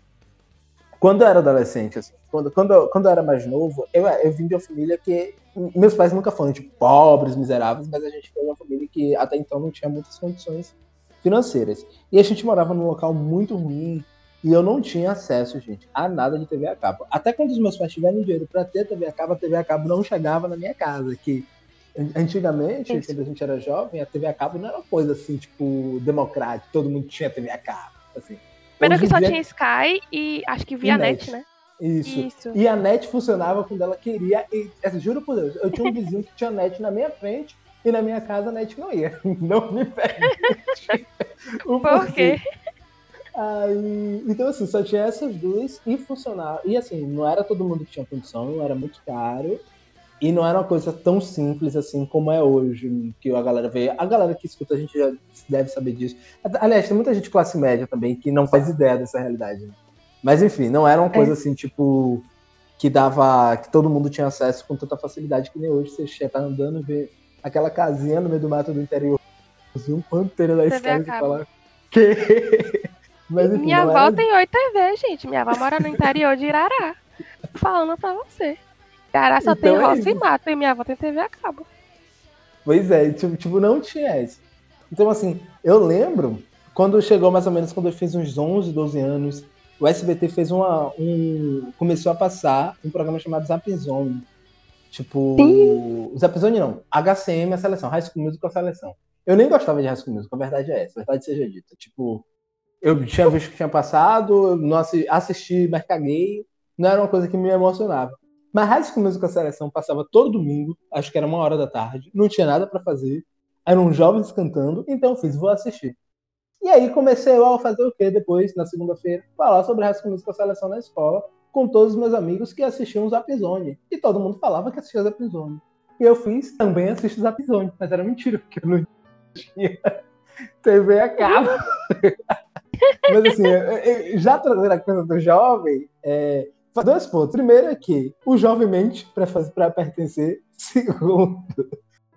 quando eu era adolescente, assim, quando, quando, eu, quando eu era mais novo, eu, eu vim de uma família que. Meus pais nunca foram, tipo, pobres, miseráveis, mas a gente foi uma família que até então não tinha muitas condições financeiras. E a gente morava num local muito ruim, e eu não tinha acesso, gente, a nada de TV a cabo. Até quando os meus pais tiveram dinheiro para ter TV a cabo, a TV a cabo não chegava na minha casa. Que an- antigamente, Isso. quando a gente era jovem, a TV a cabo não era uma coisa assim, tipo, democrática, todo mundo tinha TV a cabo. Assim. Primeiro Hoje que só dia- tinha Sky e acho que via net, net. né? Isso. Isso. E a net funcionava quando ela queria. E, assim, juro por Deus, eu tinha um vizinho que tinha net na minha frente e na minha casa a net não ia. Não me pergunte. Por quê? Aí, então, assim, só tinha essas duas e funcionava. E, assim, não era todo mundo que tinha condição, era muito caro. E não era uma coisa tão simples assim como é hoje, que a galera vê. A galera que escuta a gente já deve saber disso. Aliás, tem muita gente de classe média também que não faz ideia dessa realidade. né? Mas, enfim, não era uma coisa assim, tipo, que dava. que todo mundo tinha acesso com tanta facilidade que nem hoje. Você tá andando e vê aquela casinha no meio do mato do interior um roteiro da história acaba. falar. Que? Mas enfim, Minha avó era- tem 8 TV, gente. Minha avó mora no interior de Irará. Falando pra você. Irará só tem Então é roça e isso. mato e minha avó tem TV a cabo. Pois é, tipo, tipo, não tinha isso. Então, assim, eu lembro, quando chegou mais ou menos, quando eu fiz uns 11, 12 anos, o SBT fez uma, um... começou a passar um programa chamado Zap Zone. Tipo, Zap Zone não, HCM a seleção, High School Musical a seleção. Eu nem gostava de High School Musical, a verdade é essa, a verdade seja dita. Tipo, eu tinha visto que tinha passado, não assi- assisti, mas caguei, não era uma coisa que me emocionava. Mas High School Musical Seleção passava todo domingo, acho que era uma hora da tarde, não tinha nada pra fazer, eram jovens cantando, então eu fiz, vou assistir. E aí comecei a fazer o quê depois, na segunda-feira? Falar sobre High School Musical Seleção na escola, com todos os meus amigos que assistiam o Zap Zone. E todo mundo falava que assistia Zap Zone. E eu fiz, também assisto Zap Zone, mas era mentira, porque eu não tinha TV a cabo. Mas assim, eu- eu- já trazendo a coisa do jovem, é, dois pontos. Primeiro é que o jovem mente para pertencer. Segundo,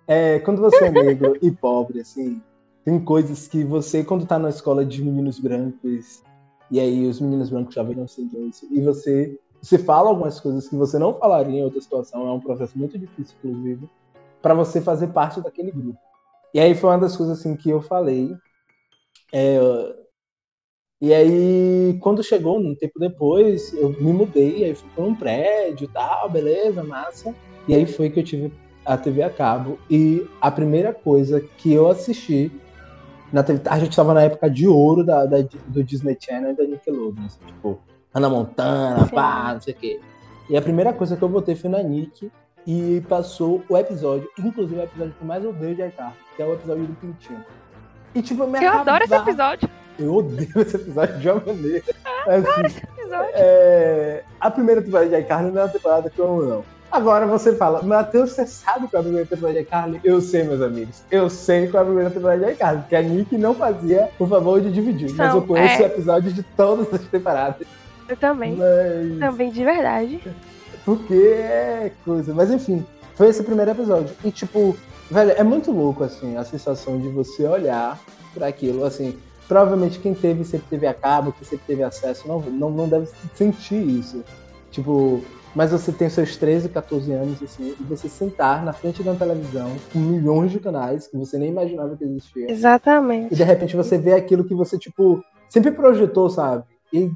é, quando você é negro e pobre, assim, tem coisas que você, quando tá na escola de meninos brancos, e aí os meninos brancos já viram sendo isso, e você, você fala algumas coisas que você não falaria em outra situação, é um processo muito difícil, inclusive, para você fazer parte daquele grupo. E aí foi uma das coisas assim que eu falei. É, e aí, quando chegou, um tempo depois, eu me mudei, aí fui para um prédio e tal, beleza, massa. E aí foi que eu tive a TV a cabo. E a primeira coisa que eu assisti na TV, a gente estava na época de ouro da, da- do Disney Channel e da Nickelodeon, assim, tipo, Hannah Montana, Sim. pá, não sei o quê. E a primeira coisa que eu botei foi na Nick e passou o episódio, inclusive o episódio que eu mais odeio de iCarly, que é o episódio do Pintinho. E tipo, me Eu adoro esse acabava- episódio. Eu odeio esse episódio de uma maneira. Assim, Esse episódio. é, A primeira temporada de iCarly não é uma temporada que eu amo, não. Agora você fala, Matheus, você sabe qual é a primeira temporada de iCarly? Eu sei, meus amigos. Eu sei qual é a primeira temporada de iCarly, porque a Nick não fazia o favor de dividir. mas eu conheço é. episódios de todas as temporadas. Eu também. Mas. Também de verdade. Porque é coisa. Mas enfim, foi esse primeiro episódio. E tipo, velho, é muito louco, assim, a sensação de você olhar pra aquilo, assim. Provavelmente quem teve, sempre teve a cabo, que sempre teve acesso, não, não, não deve sentir isso. Tipo, mas você tem seus 13, 14 anos, assim, e você sentar na frente de uma televisão com milhões de canais que você nem imaginava que existia. Exatamente. E de repente você vê aquilo que você, tipo, sempre projetou, sabe? E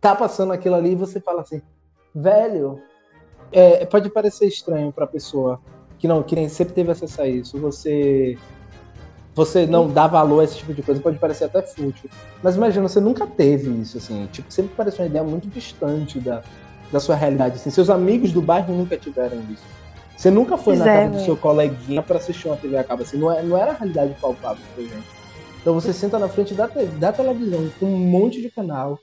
tá passando aquilo ali e você fala assim, velho, é, pode parecer estranho pra pessoa que não, que nem sempre teve acesso a isso. Você. Você não dá valor a esse tipo de coisa, pode parecer até fútil. Mas imagina, você nunca teve isso, assim. Tipo, sempre parece uma ideia muito distante da, da sua realidade. Assim. Seus amigos do bairro nunca tiveram isso. Você nunca foi na casa do seu coleguinha pra assistir uma TV a cabo, assim. Não, é, não era a realidade palpável pra gente. Então você senta na frente da, te- da televisão com um monte de canal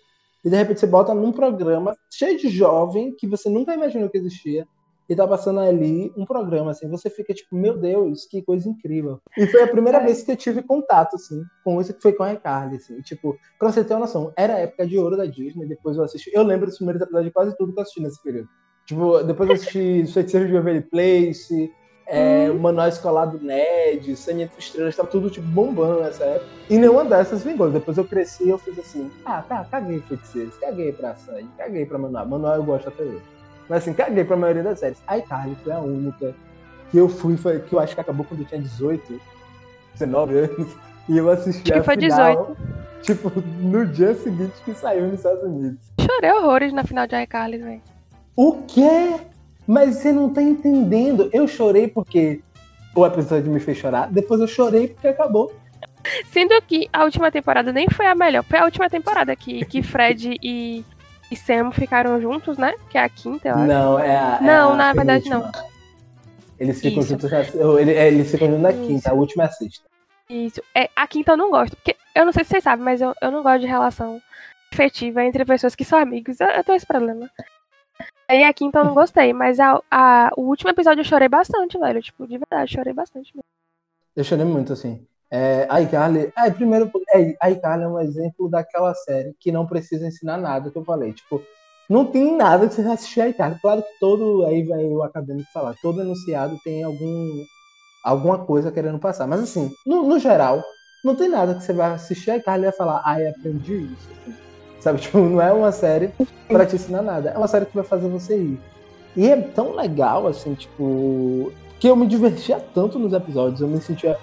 e de repente você bota num programa cheio de jovem que você nunca imaginou que existia e tá passando ali um programa assim, você fica tipo, meu Deus, que coisa incrível. E foi a primeira É. vez que eu tive contato assim com isso que foi com a Icarly, assim, tipo, pra você ter uma noção, era a época de ouro da Disney, depois eu assisti, eu lembro dos primeiros episódios de quase tudo que eu assisti nesse período. Tipo, depois eu assisti Feiticeiro de Waverly Place, é, o Manual Escolar do Ned, Sangue Entre Estrelas, tava tudo tipo bombando nessa época. E nenhuma dessas vingou. Depois eu cresci e eu fiz assim, ah, tá, caguei feiticeiros, caguei pra Sangue, caguei pra Manual. Manual eu gosto até hoje. Mas assim, caguei pra maioria das séries. A Icarly foi a única que eu fui, foi, que eu acho que acabou quando eu tinha 18, 19 anos. E eu assisti Acho que a foi final, tipo, no dia seguinte que saiu nos Estados Unidos. Chorei horrores na final de iCarly, velho. O quê? Mas você não tá entendendo. Eu chorei porque o episódio me fez chorar. Depois eu chorei porque acabou. Sendo que a última temporada nem foi a melhor. Foi a última temporada que, que Fred e, e Sam ficaram juntos, né? Que é a quinta, eu acho. Não, é a. é Não, a na verdade penúltima. Eles ficam Isso. juntos na, ele- é, eles ficam juntos na Isso. quinta, a última é a sexta. Isso. É, a quinta eu não gosto. Porque eu não sei se vocês sabem, mas eu, eu não gosto de relação afetiva entre pessoas que são amigos. Eu, eu tenho esse problema. Aí a quinta eu não gostei, mas a, a, o último episódio eu chorei bastante, velho. Tipo, de verdade, chorei bastante mesmo. Eu chorei muito, assim. É, iCarly, é, primeiro, é, iCarly é um exemplo daquela série que não precisa ensinar nada que eu falei. Tipo, não tem nada que você assistir iCarly. Claro que todo, aí vai o acadêmico falar, todo enunciado tem algum, alguma coisa querendo passar. Mas assim, no, no geral, não tem nada que você vai assistir a Carly e vai falar, ai, aprendi isso. assim. Sabe, tipo, não é uma série pra te ensinar nada. É uma série que vai fazer você rir. E é tão legal, assim, tipo, que eu me divertia tanto nos episódios, eu me sentia.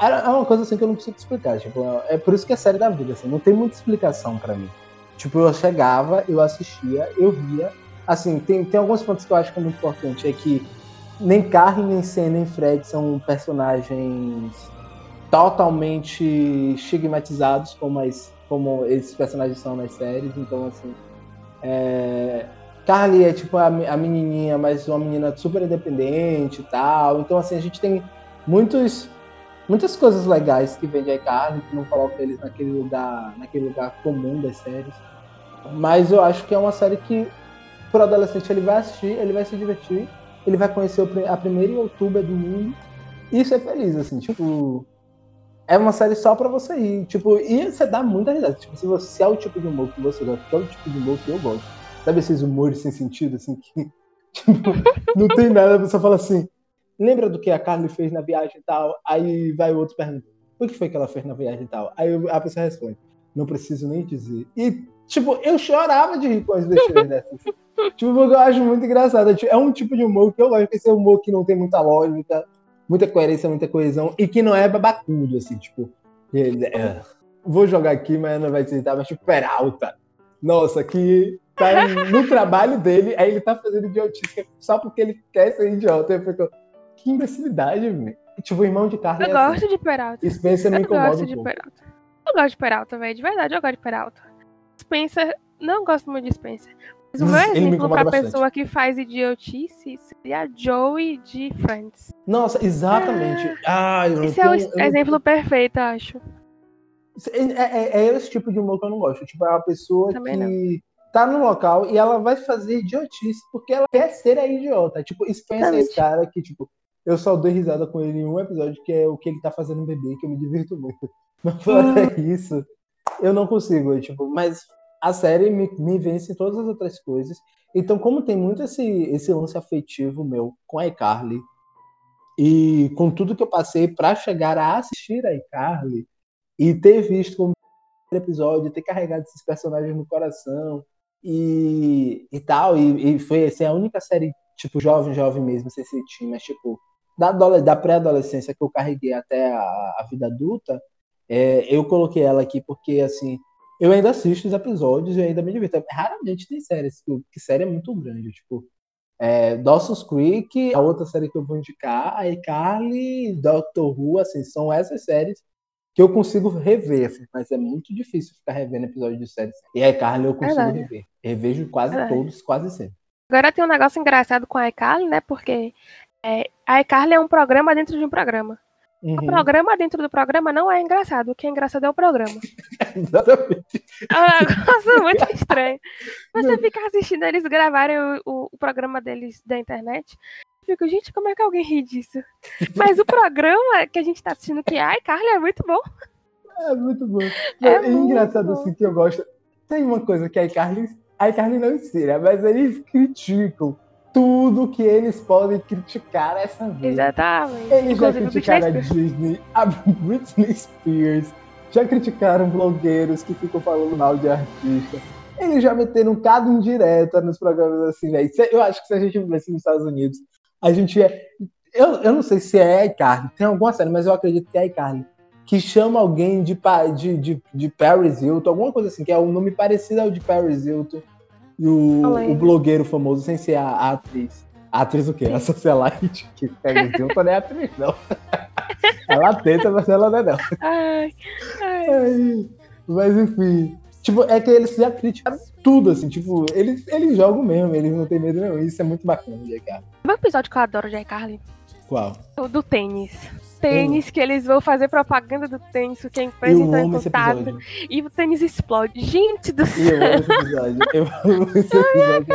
Era é uma coisa assim que eu não consigo explicar. Tipo, é por isso que é série da vida, assim, não tem muita explicação pra mim. Tipo, eu chegava, eu assistia, eu via. Assim, tem, tem alguns pontos que eu acho que é muito importante. É que nem Carrie, nem Sen, nem Fred são personagens totalmente estigmatizados como, as, como esses personagens são nas séries. Então, assim. É... Carly é tipo a, a menininha, mas uma menina super independente e tal. Então, assim, a gente tem muitos, muitas coisas legais que vem de iCarly, que não coloca eles naquele lugar, naquele lugar comum das séries. Mas eu acho que é uma série que, por adolescente, ele vai assistir, ele vai se divertir, ele vai conhecer a primeira youtuber do mundo e ser feliz, assim, tipo. É uma série só pra você ir. Tipo, e você dá muita risada. Tipo, se você é o tipo de humor que você gosta, que é o tipo de humor que eu gosto. Sabe esses humores sem sentido, assim, que tipo, não tem nada, a pessoa fala assim, lembra do que a Carly fez na viagem e tal? Aí vai o outro pergunta, o que foi que ela fez na viagem e tal? Aí a pessoa responde, não preciso nem dizer. E, tipo, eu chorava de rir com as besteiras dessas. Tipo, porque eu acho muito engraçado. É um tipo de humor que eu gosto, esse humor que não tem muita lógica, muita coerência, muita coesão, e que não é babacudo, assim, tipo, ele- é, vou jogar aqui, mas não vai citar, mas tipo, Peralta. Nossa, que tá no trabalho dele, aí ele tá fazendo idiotice só porque ele quer ser idiota. Eu fico, que imbecilidade, velho. Tipo, o irmão de Carly Eu é assim. gosto de Peralta. Spencer me Eu incomoda gosto um de pouco. Peralta. Eu gosto de Peralta, velho. De verdade, eu gosto de Peralta. Spencer, não gosto muito de Spencer. Mas o meu exemplo pra bastante. pessoa que faz idiotice seria a Joey de Friends. Nossa, exatamente. Ah, eu não Esse é o eu não- exemplo perfeito, eu acho. É, é- é esse tipo de humor que eu não gosto. Tipo, é uma pessoa Também que tá no local e ela vai fazer idiotice porque ela quer ser a idiota. Tipo, Spencer é esse cara que, tipo, eu só dei risada com ele em um episódio, que é o que ele tá fazendo no bebê, que eu me divirto muito. Mas fora isso, eu não consigo, tipo, mas a série me, me vence em todas as outras coisas. Então, como tem muito esse, esse lance afetivo meu com a iCarly, e com tudo que eu passei pra chegar a assistir a iCarly, e ter visto como episódio, ter carregado esses personagens no coração e, e tal, e, e foi assim, a única série, tipo, jovem, jovem mesmo, sem ser teen, mas tipo, da, da pré-adolescência que eu carreguei até a, a vida adulta, é, eu coloquei ela aqui porque, assim, eu ainda assisto os episódios e ainda me divirto. Raramente tem séries, que, série é muito grande, tipo, é, Dawson's Creek, a outra série que eu vou indicar, a iCarly, Doctor Who, assim, são essas séries que eu consigo rever, assim, mas é muito difícil ficar revendo episódios de séries. E a iCarly eu consigo rever. Revejo quase todos, quase sempre. Agora tem um negócio engraçado com a iCarly, né? Porque é, a iCarly é um programa dentro de um programa. O Uhum, programa dentro do programa não é engraçado. O que é engraçado é o programa. Exatamente. É um negócio muito estranho. Você fica assistindo eles gravarem o, o- o programa deles da internet. Fico, gente, como é que alguém ri disso? Mas o programa que a gente tá assistindo, que é a iCarly, é muito bom. É muito bom. É É, muito engraçado bom. assim que eu gosto. Tem uma coisa que a iCarly, a iCarly não ensina, mas eles criticam tudo que eles podem criticar essa vez. Exatamente. Eles já Inclusive o criticaram a. Disney, a Britney Spears, já criticaram blogueiros que ficam falando mal de artista. Eles já meteram cada indireta nos programas assim, velho. Eu acho que se a gente vivesse nos Estados Unidos, a gente é. Eu, eu não sei se é iCarly, tem alguma série, mas eu acredito que é iCarly. Que chama alguém de, de, de, de Paris Hilton, alguma coisa assim, que é um nome parecido ao de Paris Hilton. E o, o blogueiro famoso, sem ser a, a atriz. A atriz o quê? A socialite, que Paris Hilton não é atriz, não. Ela tenta, mas ela não é não. Ai, ai. Ai, Mas enfim. Tipo, é que eles já criticaram tudo, assim, tipo, eles, eles jogam mesmo, eles não têm medo não. Isso é muito bacana, de cara. Um episódio que eu adoro de iCarly, Qual? o do tênis. Tênis, que eles vão fazer propaganda do tênis, porque a empresa entrou em contato. E o tênis explode. Gente do céu. eu amo esse episódio. Eu amo esse episódio.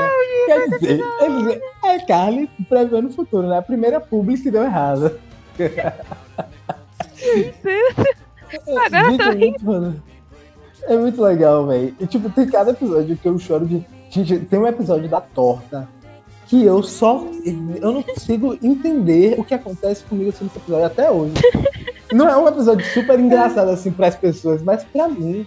Quer dizer, eles, é Carly prevendo o futuro, né? A primeira publi que deu errado. Agora eu Gente, tô é muito, mano, é muito legal, velho. E tipo, tem cada episódio que eu choro de. Gente, tem um episódio da torta que eu só. Eu não consigo entender o que acontece comigo assim, nesse episódio até hoje. Não é um episódio super engraçado assim para as pessoas, mas pra mim,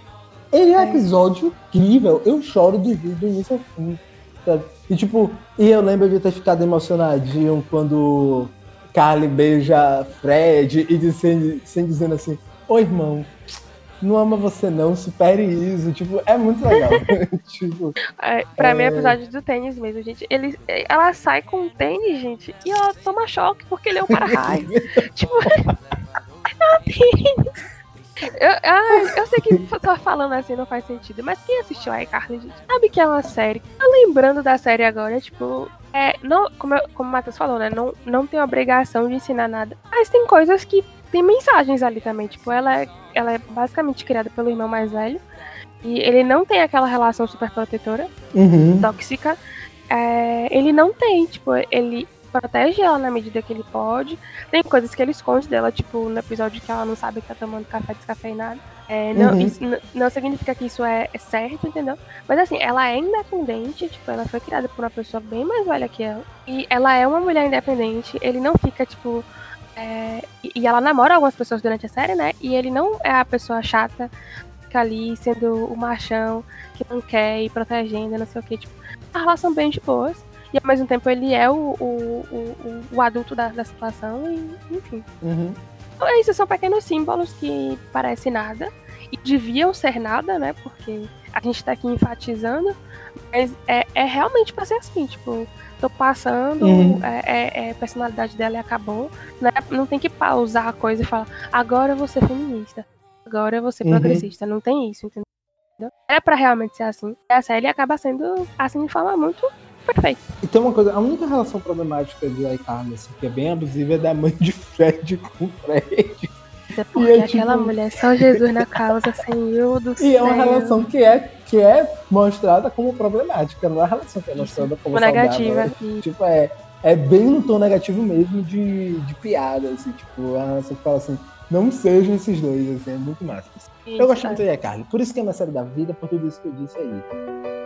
ele é um É. episódio incrível. Eu choro do vídeo do início ao fim. sabe? E tipo, e eu lembro de ter ficado emocionadinho quando Carly beija Fred e dizendo, sem dizendo assim, ô irmão, não ama você não, supere isso. Tipo, é muito legal. tipo, É, pra mim é É. episódio do tênis mesmo, gente. Ele, ela sai com o tênis, gente, e ela toma choque porque ele é um para-raio. tipo, ela tem. Eu, ah, eu sei que só falando assim não faz sentido, mas quem assistiu a iCarly, gente, sabe que é uma série. Tô lembrando da série agora, tipo, é, não, como, eu- como o Matheus falou, né? Não, não tem obrigação de ensinar nada. Mas tem coisas que tem mensagens ali também. Tipo, ela é, ela é basicamente criada pelo irmão mais velho. E ele não tem aquela relação super protetora uhum. tóxica, é, ele não tem, tipo, ele protege ela na medida que ele pode. Tem coisas que ele esconde dela, tipo, no episódio que ela não sabe que tá tomando café descafeinado. É, não, Uhum. isso não significa que isso é, é certo, entendeu? Mas assim, ela é independente, tipo, ela foi criada por uma pessoa bem mais velha que ela. E ela é uma mulher independente, ele não fica, tipo. É, e, ela namora algumas pessoas durante a série, né? E ele não é a pessoa chata, fica ali sendo o machão que não quer e protegendo, não sei o que. Tipo, a relação bem de boas. E ao mesmo tempo ele é o, o, o, o- o adulto da, da situação, e enfim. Uhum. Então é isso, são pequenos símbolos que parecem nada e deviam ser nada, né? Porque a gente tá aqui enfatizando, mas é, é realmente pra ser assim, tipo, tô passando, Uhum. é, é- é a personalidade dela e acabou. Né? Não tem que pausar a coisa e falar, agora eu vou ser feminista, agora eu vou ser Uhum. progressista. Não tem isso, entendeu? É pra realmente ser assim. A série acaba sendo assim de forma muito perfeita. E tem uma coisa, a única relação problemática de iCarly, assim, que é bem abusiva, é da mãe de Fred com o Fred. É porque é aquela tipo- mulher, só Jesus na causa, Senhor do céu. E é uma relação que é, que é mostrada como problemática, não é uma relação que é mostrada como Tipo, negativa. saudável. E Tipo, é, é bem no tom negativo mesmo de, de piada, assim, tipo, a relação que fala assim, não sejam esses dois, assim, é muito massa. Eu gosto muito de iCarly, por isso que é minha série da vida, por tudo isso que eu disse aí.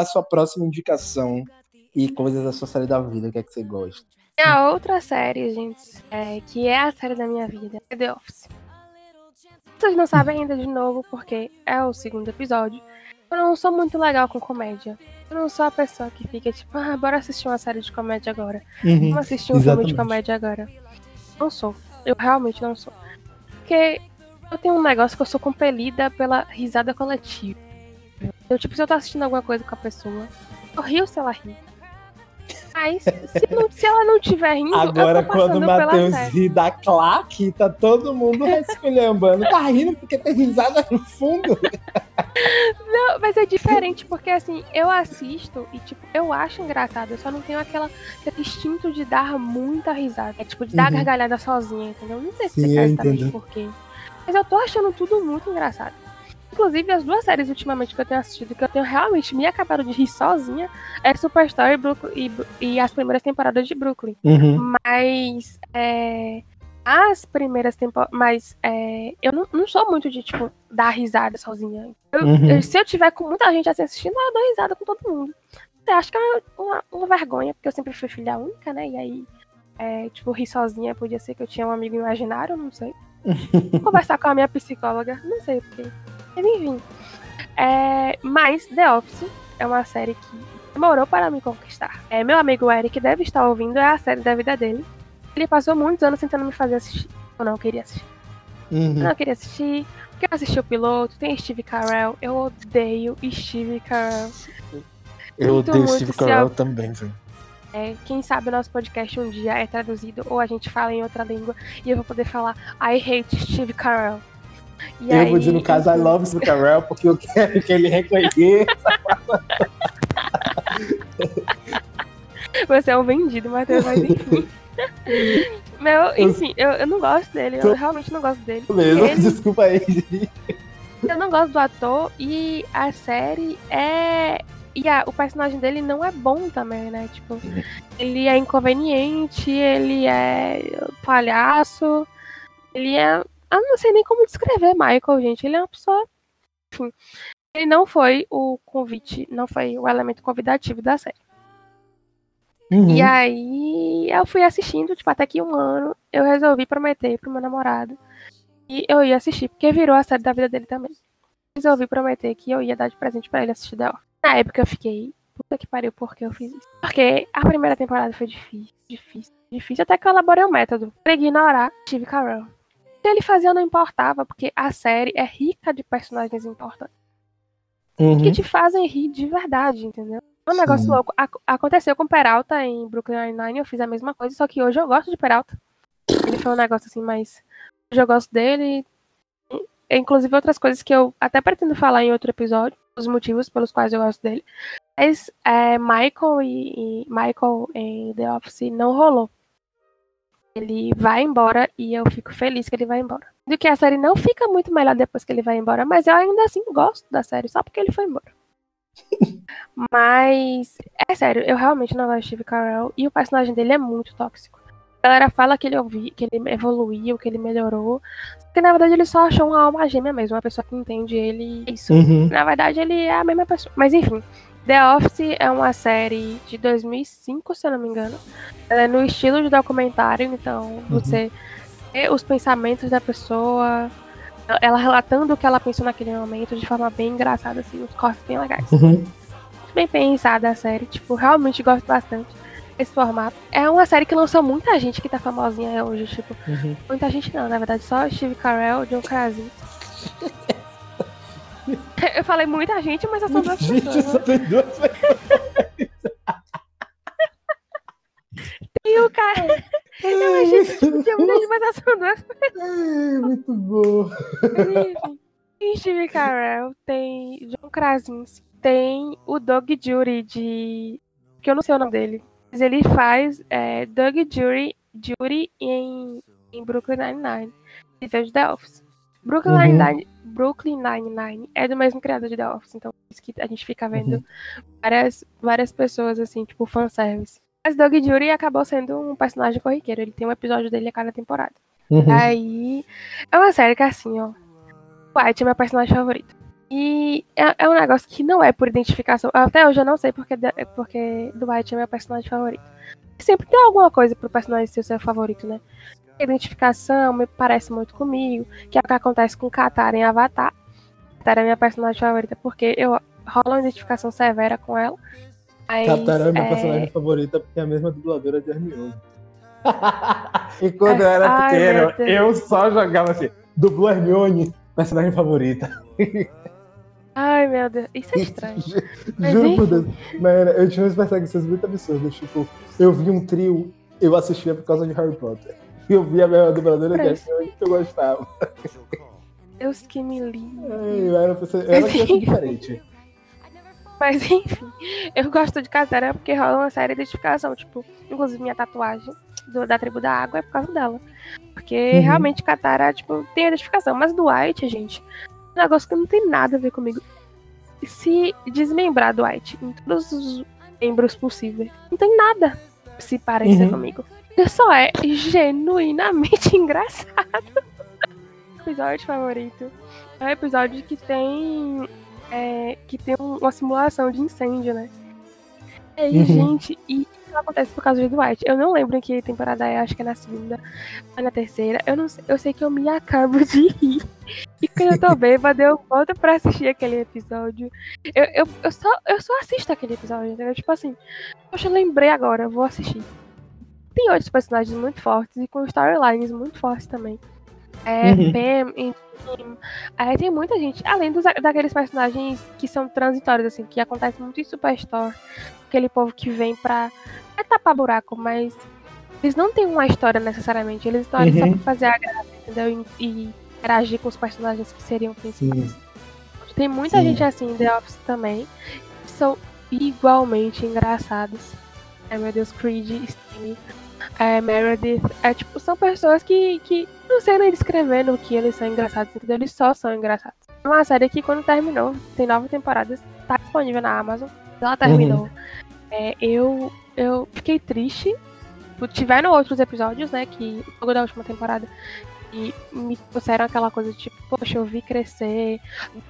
A sua próxima indicação e coisas da sua série da vida, o que é que você gosta? Tem a outra série, gente, é, que é a série da minha vida, é The Office. Vocês não sabem ainda de novo, porque é o segundo episódio. Eu não sou muito legal com comédia. Eu não sou a pessoa que fica tipo, ah, bora assistir uma série de comédia agora. Vamos assistir um filme Exatamente. de comédia agora. Não sou. Eu realmente não sou. Porque eu tenho um negócio que eu sou compelida pela risada coletiva. Eu, tipo, se eu tô assistindo alguma coisa com a pessoa, eu rio se ela ri. Mas se, não- se ela não tiver rindo, Agora, eu tô quando o Matheus ri da claque, tá todo mundo resculhambando. Tá rindo porque tem risada no fundo. Não, mas é diferente, porque assim, eu assisto e, tipo, eu acho engraçado. Eu só não tenho aquela, aquele instinto de dar muita risada. É tipo, de dar Uhum. gargalhada sozinha, entendeu? Não sei Sim, explicar eu exatamente entendo. por quê. Mas eu tô achando tudo muito engraçado. Inclusive, as duas séries ultimamente que eu tenho assistido, que eu tenho realmente me acabado de rir sozinha, é Superstore e, Brooklyn- e, e as primeiras temporadas de Brooklyn. Mas é, as primeiras temporadas. Mas é, eu não, não sou muito de, tipo, dar risada sozinha. Eu- Uhum. eu- se eu tiver com muita gente assim assistindo, eu dou risada com todo mundo. Eu acho que é uma, uma vergonha, porque eu sempre fui filha única, né? E aí, é, tipo, rir sozinha podia ser que eu tinha um amigo imaginário, não sei. Conversar com a minha psicóloga, não sei porquê. É, mas The Office é uma série que demorou para me conquistar. É, meu amigo Eric deve estar ouvindo, é a série da vida dele. Ele passou muitos anos tentando me fazer assistir. Eu não queria assistir. Uhum. Eu não queria assistir. Porque eu assisti o piloto, tem Steve Carell. Eu odeio Steve Carell. Eu Sinto odeio Steve Carell também, velho. É, quem sabe o nosso podcast um dia é traduzido ou a gente fala em outra língua e eu vou poder falar I hate Steve Carell. E Eu aí, vou dizer no caso I love Steve Carell porque eu quero que ele reconheça. Você é um vendido, Matheus, mas enfim. Meu, enfim, eu, eu não gosto dele, eu realmente não gosto dele. Mesmo, Ele- desculpa aí. Eu não gosto do ator e a série é. E a- o personagem dele não é bom também, né? Tipo, ele é inconveniente, ele é palhaço, ele é. Eu não sei nem como descrever Michael, gente. Ele é uma pessoa. Enfim. Ele não foi o convite, não foi o elemento convidativo da série. Uhum. E aí eu fui assistindo, tipo, até que um ano eu resolvi prometer pro meu namorado que eu ia assistir, porque virou a série da vida dele também. Resolvi prometer que eu ia dar de presente pra ele assistir dela. Na época eu fiquei, puta que pariu, por que eu fiz isso? Porque a primeira temporada foi difícil, difícil, difícil, até que eu elaborei um método pra ignorar Steve Carell. Que ele fazia não importava, porque a série é rica de personagens importantes Uhum. que te fazem rir de verdade, entendeu? É um negócio Sim. louco. Ac- aconteceu com Peralta em Brooklyn Nine-Nine, eu fiz a mesma coisa, só que hoje eu gosto de Peralta. Ele foi um negócio assim, mas hoje eu gosto dele. E, Inclusive outras coisas que eu até pretendo falar em outro episódio, os motivos pelos quais eu gosto dele. Mas é, Michael e, e Michael em The Office não rolou. Ele vai embora e eu fico feliz que ele vai embora. Do que a série não fica muito melhor depois que ele vai embora, mas eu ainda assim gosto da série, só porque ele foi embora. mas, é sério, eu realmente não gosto de Steve Carell e o personagem dele é muito tóxico. A galera fala que ele, ouvi, que ele evoluiu, que ele melhorou. Que na verdade ele só achou uma alma gêmea mesmo, uma pessoa que entende ele. Isso. Uhum. Na verdade, ele é a mesma pessoa. Mas enfim, The Office é uma série de 2005, se eu não me engano. Ela é no estilo de documentário, então você vê os pensamentos da pessoa, ela relatando o que ela pensou naquele momento de forma bem engraçada, assim, os cortes bem legais. Uhum. Muito bem pensada a série, tipo, realmente gosto bastante desse formato. É uma série que lançou muita gente que tá famosinha hoje, tipo, Uhum. Muita gente não, na verdade, só Steve Carell, John Krasinski. Eu falei muita gente, mas só são duas Gente, pessoas. só Né? tem duas pessoas. E o cara. Eu achei que tinha muita gente, mas só são duas Ai, muito bom. pessoas. Tem Steve Carell, tem John Krasinski, tem o Doug Jury de. que eu não sei o nome dele. Mas ele faz é, Doug Jury, Jury em, em Brooklyn Nine-Nine. Ele fez The Office. Brooklyn Uhum. Nine-Nine Brooklyn Nine-Nine é do mesmo criador de The Office, então por isso que a gente fica vendo várias, várias pessoas assim, tipo fanservice. Mas Doug Jury acabou sendo um personagem corriqueiro, ele tem um episódio dele a cada temporada. Uhum. Aí é uma série que assim, ó. White é meu personagem favorito. E é, é um negócio que não é por identificação. Até hoje eu não sei porque, é porque Dwight é meu personagem favorito. Sempre tem alguma coisa pro personagem ser o seu favorito, né? A identificação me parece muito comigo, que é o que acontece com Katara em Avatar. Katara é minha personagem favorita porque eu rola uma identificação severa com ela. Mas, Katara é minha é, personagem favorita porque é a mesma dubladora de Hermione. e quando eu era Ai, pequeno, eu só jogava assim, dublou Hermione, personagem favorita. Ai, meu Deus, isso é estranho. Juro por. Deus. Mano, eu tinha umas perseguições muito absurdas. Tipo, eu vi um trio, eu assistia por causa de Harry Potter. Eu vi a mesma dubladora que eu gostava. Deus que me livre. Eu era, pessoa- eu era diferente. Mas enfim, eu gosto de Katara porque rola uma série de identificação. Tipo, inclusive minha tatuagem do- da tribo da água é por causa dela. Porque Uhum. realmente Katara, tipo, tem identificação. Mas Dwight, gente, um negócio que não tem nada a ver comigo. Se desmembrar Dwight em todos os membros possíveis, não tem nada se parecer Uhum. comigo. Ele só é genuinamente engraçado. episódio favorito é o episódio que tem é, que tem um- uma simulação de incêndio, né? E aí, Uhum. gente, e isso acontece por causa de Dwight. Eu não lembro em que temporada é, acho que é na segunda ou na terceira. Eu não sei, eu sei que eu me acabo de rir. E quando eu tô bêbada, eu volto pra assistir aquele episódio. Eu, eu, eu, só, eu só assisto aquele episódio, entendeu? Tipo assim, poxa, lembrei agora, vou assistir. Tem outros personagens muito fortes e com storylines muito fortes também. É, Uhum. Pam, e Jim. Aí tem muita gente, além dos, daqueles personagens que são transitórios, assim, que acontece muito em Superstore. Aquele povo que vem pra é tapar buraco, mas eles não têm uma história necessariamente. Eles estão ali só Uhum. pra fazer a graça, entendeu? E, e interagir com os personagens que seriam principais. Tem muita Sim. gente assim em The Office também, que são igualmente engraçados. Ai meu Deus, Creed, Sting, é, Meredith. É tipo, são pessoas que, que não sei nem descrever no que eles são engraçados, entendeu? Eles só são engraçados. É uma série que quando terminou, tem nove temporadas, tá disponível na Amazon. Ela terminou. É, eu, eu fiquei triste. Tiveram outros episódios, né? Que logo da última temporada. E me trouxeram aquela coisa tipo, poxa, eu vi crescer.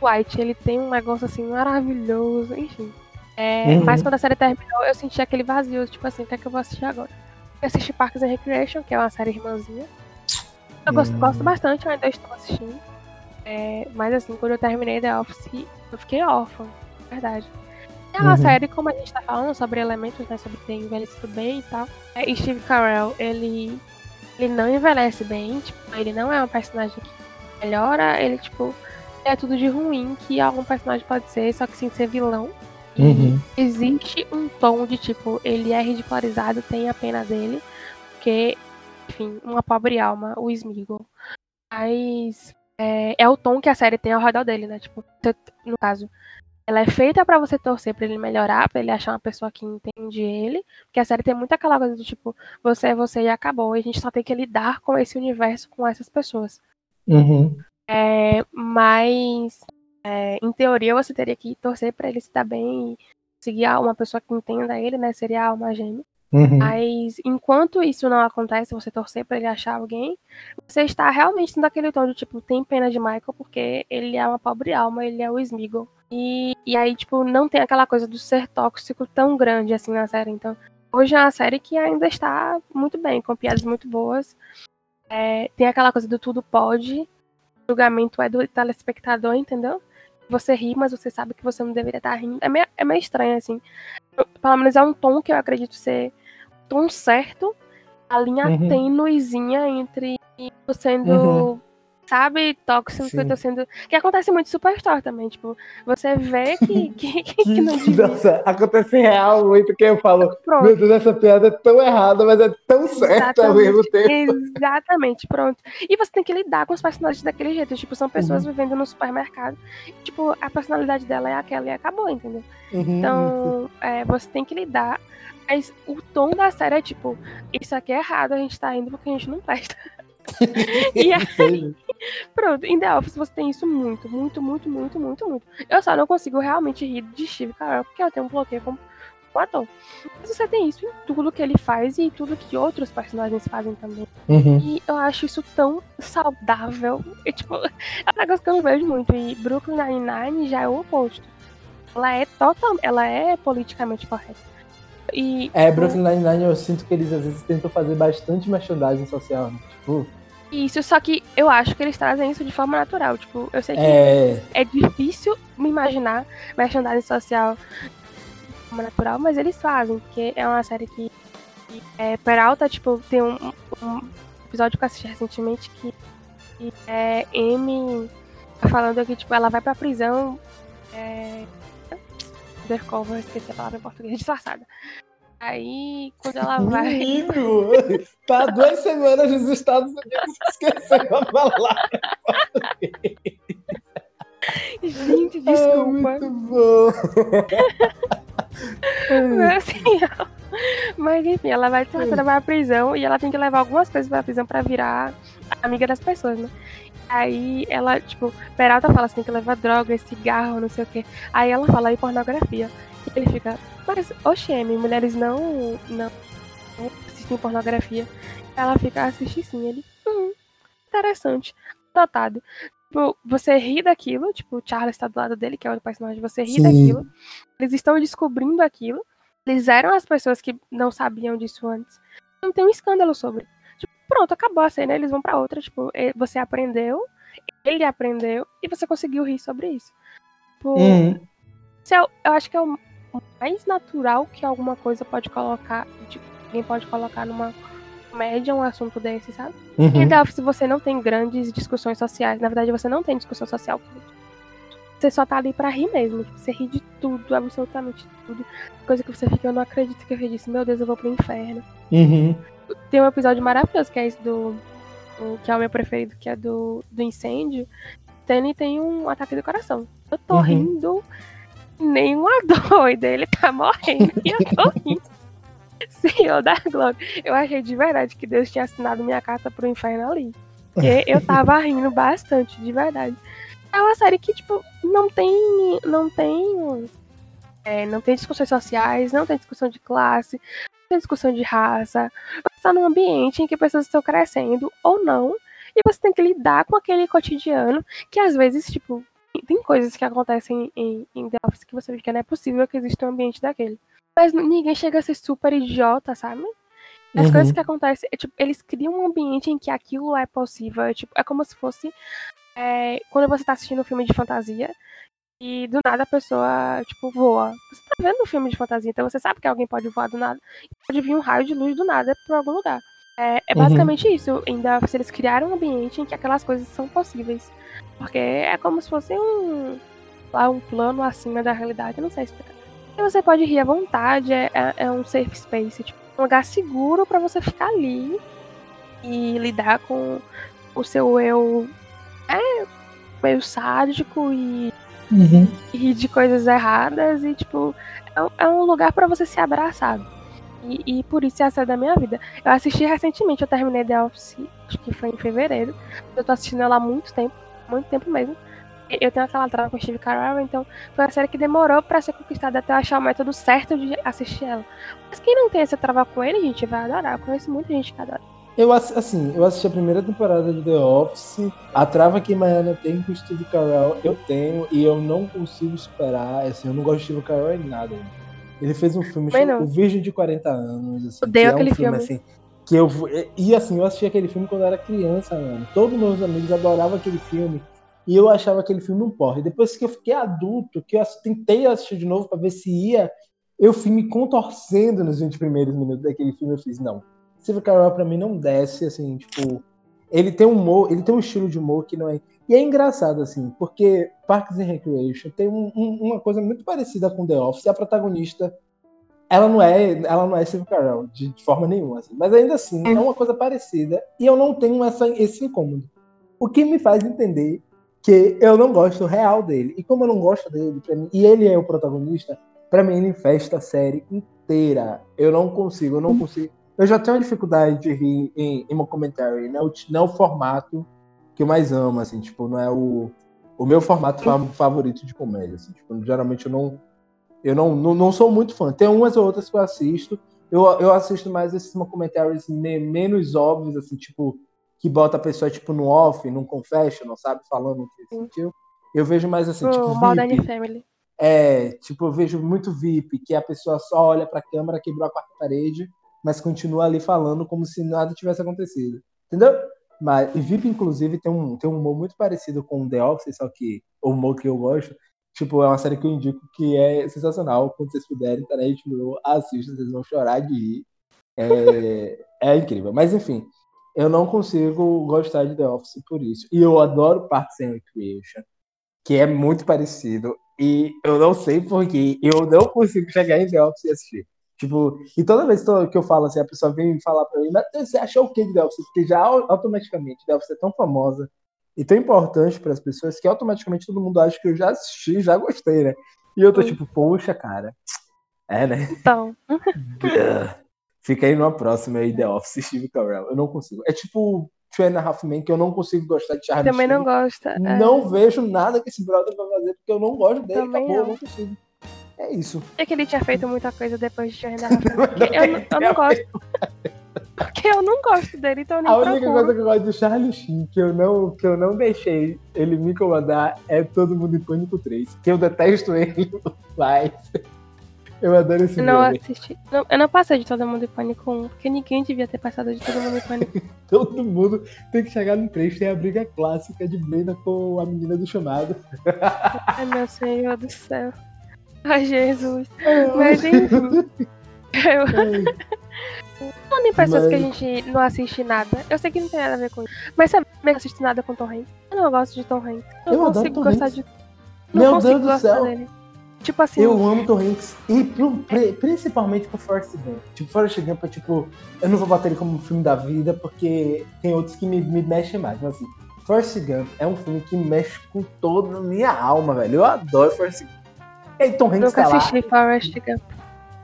O White, ele tem um negócio assim maravilhoso, enfim. É, Uhum. Mas quando a série terminou, eu senti aquele vazio, tipo assim, o que é que eu vou assistir agora? Eu assisti Parks and Recreation, que é uma série irmãzinha. Eu gosto, Hum. gosto bastante, eu ainda estou assistindo. É, mas assim, quando eu terminei The Office, eu fiquei órfã, verdade. É uma Uhum. série, como a gente tá falando, sobre elementos, né? Sobre ter envelhecido bem e tal. É, e Steve Carell, ele, ele não envelhece bem, tipo, ele não é um personagem que melhora, ele, tipo, é tudo de ruim que algum personagem pode ser, só que sem ser vilão. Uhum. existe um tom de, tipo, ele é ridicularizado, tem a pena dele, porque, enfim, uma pobre alma, o Smeagol. Mas é, é o tom que a série tem ao redor dele, né? Tipo, no caso, ela é feita pra você torcer pra ele melhorar, pra ele achar uma pessoa que entende ele. Porque a série tem muito aquela coisa do tipo, você é você e acabou. E a gente só tem que lidar com esse universo, com essas pessoas. Uhum. É, mas, é, em teoria, você teria que torcer pra ele se dar bem e seguir uma pessoa que entenda ele, né? Seria a alma gêmea. Uhum. Mas enquanto isso não acontece, você torcer pra ele achar alguém, você está realmente tendo aquele tom de tipo, tem pena de Michael porque ele é uma pobre alma, ele é o Smeagol. E, e aí, tipo, não tem aquela coisa do ser tóxico tão grande assim na série. Então, hoje é uma série que ainda está muito bem, com piadas muito boas. É, tem aquela coisa do tudo pode, julgamento é do telespectador, entendeu? Você ri, mas você sabe que você não deveria estar rindo. É meio, é meio estranho, assim. Pelo menos é um tom que eu acredito ser o tom certo, a linha Uhum. tênuezinha entre sendo, Uhum. Sabe, tóxico, que eu tô sendo. Que acontece muito em Superstore também, tipo, você vê que, que, que não. Nossa, acontece real muito que eu falo, Pronto. meu Deus, essa piada é tão errada, mas é tão certa ao mesmo tempo. Exatamente, pronto. E você tem que lidar com os personagens daquele jeito. Tipo, são pessoas Uhum. vivendo no supermercado. Tipo, a personalidade dela é aquela e acabou, entendeu? Uhum. Então, é, você tem que lidar. Mas o tom da série é tipo, isso aqui é errado, a gente tá indo porque a gente não presta. e aí, pronto, em The Office você tem isso muito, muito, muito, muito, muito, muito. Eu só não consigo realmente rir de Steve Carell porque eu tenho um bloqueio com o ator. Mas você tem isso em tudo que ele faz e em tudo que outros personagens fazem também. Uhum. E eu acho isso tão saudável. E, tipo, é um negócio que eu não vejo muito. E Brooklyn Nine-Nine já é o oposto. Ela é total, ela é politicamente correta. E, É, tipo, Brooklyn Nine-Nine eu sinto que eles às vezes tentam fazer bastante merchandising social. né? Tipo, isso, só que eu acho que eles trazem isso de forma natural. Tipo, eu sei que é. é difícil me imaginar merchandising social de forma natural, mas eles fazem, porque é uma série que, que é, Peralta, tipo, tem um, um episódio que eu assisti recentemente que, que é Amy falando que, tipo, ela vai pra prisão é, undercover, esqueci a palavra em português, disfarçada. Aí, quando ela vai... Menino, tá duas semanas nos Estados Unidos esqueceu a palavra. Gente, Ah, desculpa. muito bom. Mas, assim, mas enfim, ela vai, ela vai à prisão e ela tem que levar algumas coisas pra prisão pra virar amiga das pessoas, né? Aí ela, tipo, Peralta fala assim, tem que levar droga, cigarro, não sei o quê. Aí ela fala aí pornografia. Ele fica, mas, oxeme, mulheres não, não, não assistem pornografia. Ela fica, assiste sim. Ele, hum, interessante. Notado. Tipo, você ri daquilo, tipo, o Charles tá do lado dele, que é o personagem, você ri Sim. daquilo. Eles estão descobrindo aquilo. Eles eram as pessoas que não sabiam disso antes. Não tem um escândalo sobre. Tipo, pronto, acabou a cena, eles vão pra outra. Tipo, você aprendeu, ele aprendeu, e você conseguiu rir sobre isso. Tipo, Uhum. isso é eu acho que é o mais natural que alguma coisa pode colocar. Tipo, alguém pode colocar numa comédia um assunto desse, sabe? E Uhum. The Office você não tem grandes discussões sociais. Na verdade, você não tem discussão social. Você só tá ali pra rir mesmo. Você ri de tudo, absolutamente tudo. Coisa que você fica, eu não acredito que eu ri disso. Meu Deus, eu vou pro inferno. Uhum. Tem um episódio maravilhoso que é esse do. que é o meu preferido, que é do, do incêndio. Danny tem um ataque do coração. Eu tô Uhum. rindo, nem uma doida. Ele tá morrendo e eu tô rindo. Senhor da Glória. Eu achei de verdade que Deus tinha assinado minha carta pro inferno ali. Porque eu tava rindo bastante, de verdade. É uma série que, tipo, não tem. Não tem. é, não tem discussões sociais, não tem discussão de classe, não tem discussão de raça. Você está num ambiente em que pessoas estão crescendo ou não. E você tem que lidar com aquele cotidiano que às vezes, tipo, tem coisas que acontecem em, em The Office que você vê que não é possível que exista um ambiente daquele. Mas ninguém chega a ser super idiota, sabe? As Uhum. coisas que acontecem, é, tipo, eles criam um ambiente em que aquilo é possível. É, tipo, é como se fosse é, quando você tá assistindo um filme de fantasia e do nada a pessoa, tipo, voa. Você tá vendo um filme de fantasia, então você sabe que alguém pode voar do nada. E pode vir um raio de luz do nada por algum lugar. É, é Uhum. basicamente isso. Ainda eles criaram um ambiente em que aquelas coisas são possíveis. Porque é como se fosse um, lá, um plano acima da realidade. Não sei explicar. E você pode rir à vontade, é, é- é um safe space, tipo, um lugar seguro pra você ficar ali e lidar com o seu eu é, meio sádico e, Uhum. e rir de coisas erradas e, tipo, é, um- é um lugar pra você se abraçar. E, e por isso é a série da minha vida. Eu assisti recentemente, eu terminei The Office, acho que foi em fevereiro. Eu tô assistindo ela há muito tempo, muito tempo mesmo. Eu tenho aquela trava com o Steve Carell, então foi uma série que demorou pra ser conquistada até eu achar o método certo de assistir ela. Mas quem não tem essa trava com ele, gente, vai adorar. Eu conheço muita gente que adora. Eu, ass- assim, eu assisti a primeira temporada de The Office. A trava que Maiana tem com o Steve Carell, eu tenho, e eu não consigo superar. Assim, eu não gosto de Steve Carell em nada. Ele fez um filme chamado. O Virgem de 40 anos. Assim, Odeio que é um aquele filme, filme. assim, que eu vou- e assim, eu assisti aquele filme quando eu era criança, mano. Todos meus amigos adoravam aquele filme. E eu achava aquele filme um porre. Depois que eu fiquei adulto, que eu tentei assistir de novo pra ver se ia, eu fui me contorcendo nos 20 primeiros minutos daquele filme. Eu fiz, não. Steve Carell pra mim não desce, assim, tipo. Ele tem um humor, ele tem um estilo de humor que não é. E é engraçado, assim, porque Parks and Recreation tem um- um- uma coisa muito parecida com The Office. A protagonista, ela não é, ela não é Steve Carell, de, de forma nenhuma, assim. Mas ainda assim, é uma coisa parecida. E eu não tenho essa, esse incômodo. O que me faz entender que eu não gosto real dele. E como eu não gosto dele, mim, e ele é o protagonista, pra mim ele infesta a série inteira. Eu não consigo, eu não consigo. Eu já tenho dificuldade de rir em, em documentary, não, é o- não é o formato que eu mais amo, assim, tipo, não é o, o meu formato fa- favorito de comédia, assim, tipo, geralmente eu não eu não, não, não sou muito fã. Tem umas ou outras que eu assisto. Eu, eu assisto mais esses documentários me- menos óbvios, assim, tipo, que bota a pessoa, tipo, no off, num confessional, sabe? Falando o que sentiu. Eu vejo mais assim, Pro tipo, Modern. Family. É, tipo, eu vejo muito VIP, que a pessoa só olha pra câmera, quebrou a quarta parede, mas continua ali falando como se nada tivesse acontecido. Entendeu? Mas e VIP, inclusive, tem um, tem um humor muito parecido com The Office, só que o humor que eu gosto, tipo, é uma série que eu indico que é sensacional. Quando vocês puderem, tá na HBO, assistam, vocês vão chorar de rir. É, é incrível. Mas enfim, eu não consigo gostar de The Office por isso. E eu adoro Parks and Recreation, que é muito parecido. E eu não sei porquê, eu não consigo chegar em The Office e assistir. Tipo, e toda vez que eu- falo assim, a pessoa vem falar pra mim, mas você achou o que de The Office? Porque já au- automaticamente The Office é tão famosa e tão importante para as pessoas que automaticamente todo mundo acha que eu já assisti, já gostei, né? E eu tô tipo, poxa, cara. É, né? Então, Fica aí numa próxima aí, The Office, Steve Carell. Eu não consigo. É tipo Two and a Half Men, que eu não consigo gostar de Charlie também não Sheen. gosta. é. Não vejo nada que esse brother vai fazer, porque eu não gosto dele. Também Acabou, eu não. não consigo. É isso. É que ele tinha feito muita coisa depois de da Porque eu, não- eu não gosto. Porque eu não gosto dele, então eu nem A única procuro. coisa que eu gosto do Charlie Sheen, que eu não, que eu não deixei ele me incomodar, é Todo Mundo em Pânico 3. Que eu detesto ele, mas eu adoro esse Não brother. assisti. Não, eu não passei de Todo Mundo em Pânico 1, porque ninguém devia ter passado de Todo Mundo em Pânico. Todo mundo tem que chegar no 3, tem a briga clássica de Brenda com a menina do chamado. Ai, meu Senhor do céu. Ai, Jesus. Mas enfim. Eu, falando em pessoas que a Mas- gente não assiste nada, eu sei que não tem nada a ver com isso. Mas sabe, eu não assisto nada com Tom Hanks. Eu não gosto de Tom Hanks. Eu, Eu não consigo gostar de. Não Meu consigo Deus do gostar céu. dele. Tipo assim, Eu amo Tom Hanks, e pro- pri- principalmente pro Forrest Gump. Tipo, Forrest Gump é tipo, eu não vou bater ele como um filme da vida, porque tem outros que me, me mexem mais. Mas assim, Forrest Gump é um filme que mexe com toda a minha alma, velho. Eu adoro Forrest Gump. E aí, Tom Hanks nunca tá lá. assisti Forrest Gump.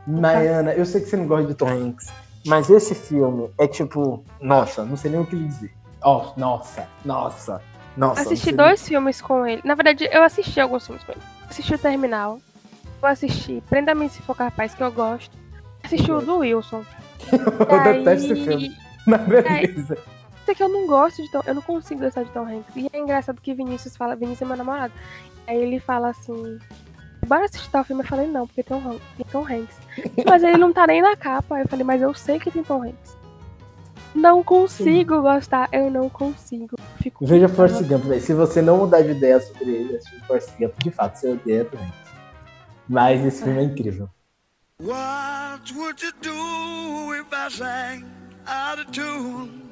Maiana, eu sei que você não gosta de Tom Hanks, mas esse filme é tipo, nossa, não sei nem o que lhe dizer. Ó, nossa, nossa, nossa. Assisti dois filmes com ele. Na verdade, eu assisti alguns filmes com ele. Assisti o Terminal. Eu assisti Prenda-me se for capaz, que eu gosto. Assisti o do Wilson. nem- Eu detesto esse filme. Mas beleza. Sei que eu não gosto de Tom, eu não consigo gostar de Tom Hanks. E é engraçado que Vinícius fala, Vinícius é meu namorado. Aí ele fala assim, bora assistir tal filme. Eu falei, não, porque tem, um, tem Tom Hanks. Mas ele não tá nem na capa. Eu falei, mas eu sei que tem Tom Hanks. Não consigo gostar, eu não consigo. Fico Veja Forrest Gump, velho. Se você não mudar de ideia sobre ele, assistir Forrest Gump, de fato, você odeia também. Mas esse filme é incrível. What would you do if I sang out of tune?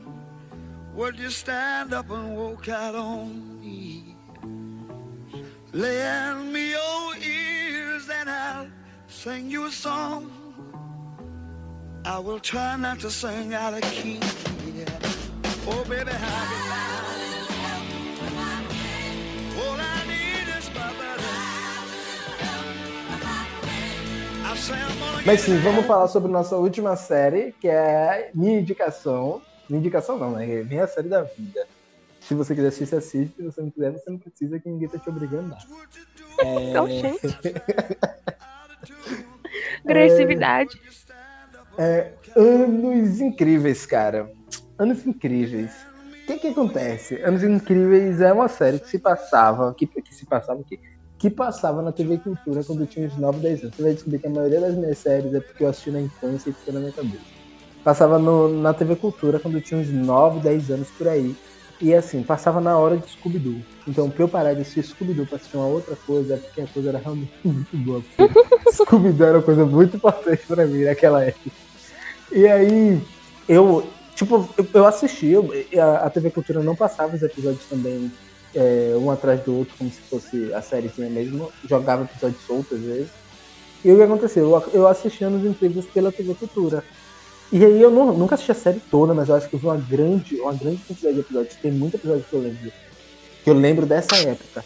Would you stand up and walk out on me? Lend me your ears and I'll sing you a song. I will try not to sing out of key. Yeah. Oh, baby, how can I? All need is my Mas sim, vamos falar sobre nossa última série, que é minha indicação. Minha indicação não, né? É minha série da vida. Se você quiser assistir, você assiste. Se você não quiser, você não precisa, que ninguém tá te obrigando a. É... Então, gente. Agressividade. É, anos incríveis, cara. Anos incríveis. O que que acontece? Anos Incríveis é uma série que se passava. Que, que se passava o quê? Que passava na TV Cultura quando eu tinha uns 9, 10 anos. Você vai descobrir que a maioria das minhas séries é porque eu assisti na infância e ficou na minha cabeça. Passava no- na TV Cultura quando eu tinha uns 9, 10 anos por aí. E assim, passava na hora de Scooby-Doo. Então, pra eu parar de assistir Scooby-Doo pra assistir uma outra coisa, é porque a coisa era realmente muito boa. Scooby-Doo era uma coisa muito importante pra mim naquela época. E aí, eu, tipo, eu, eu assisti, eu- a, a TV Cultura não passava os episódios também é, um atrás do outro, como se fosse a sériezinha mesmo, jogava episódios soltos às vezes. E o que aconteceu? Eu, eu assisti Anos pela TV Cultura. E aí eu não- nunca assisti a série toda, mas eu acho que eu vi uma grande, uma grande quantidade de episódios. Tem muito episódio que eu lembro. Que eu lembro dessa época.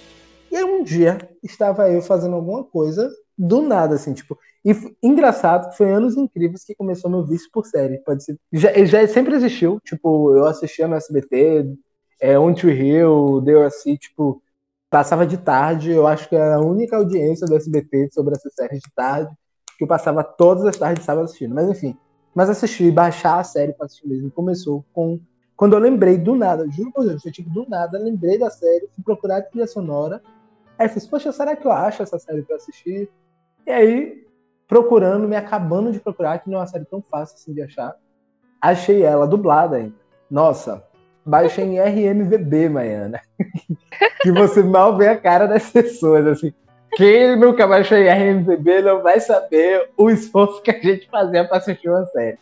E aí um dia estava eu fazendo alguma coisa, do nada, assim, tipo. E engraçado foi anos incríveis que começou meu vício por série. Pode ser. Já, já sempre existiu, tipo, eu assistia no SBT, é, On to Hill, DLC, tipo, passava de tarde, eu acho que era a única audiência do SBT sobre essas séries de tarde, que eu passava todas as tardes de sábado assistindo. Mas enfim, mas assistir, baixar a série pra assistir mesmo, começou com. Quando eu lembrei do nada, juro por Deus, eu tipo, do nada, lembrei da série, fui procurar a trilha sonora. Aí eu fiz, poxa, será que eu acho essa série pra assistir? E aí, procurando, me acabando de procurar, que não é uma série tão fácil assim de achar, achei ela dublada ainda. Nossa, baixei em RMVB, Maiana. que você mal vê a cara das pessoas, assim. Quem nunca baixou em RMVB não vai saber o esforço que a gente fazia pra assistir uma série.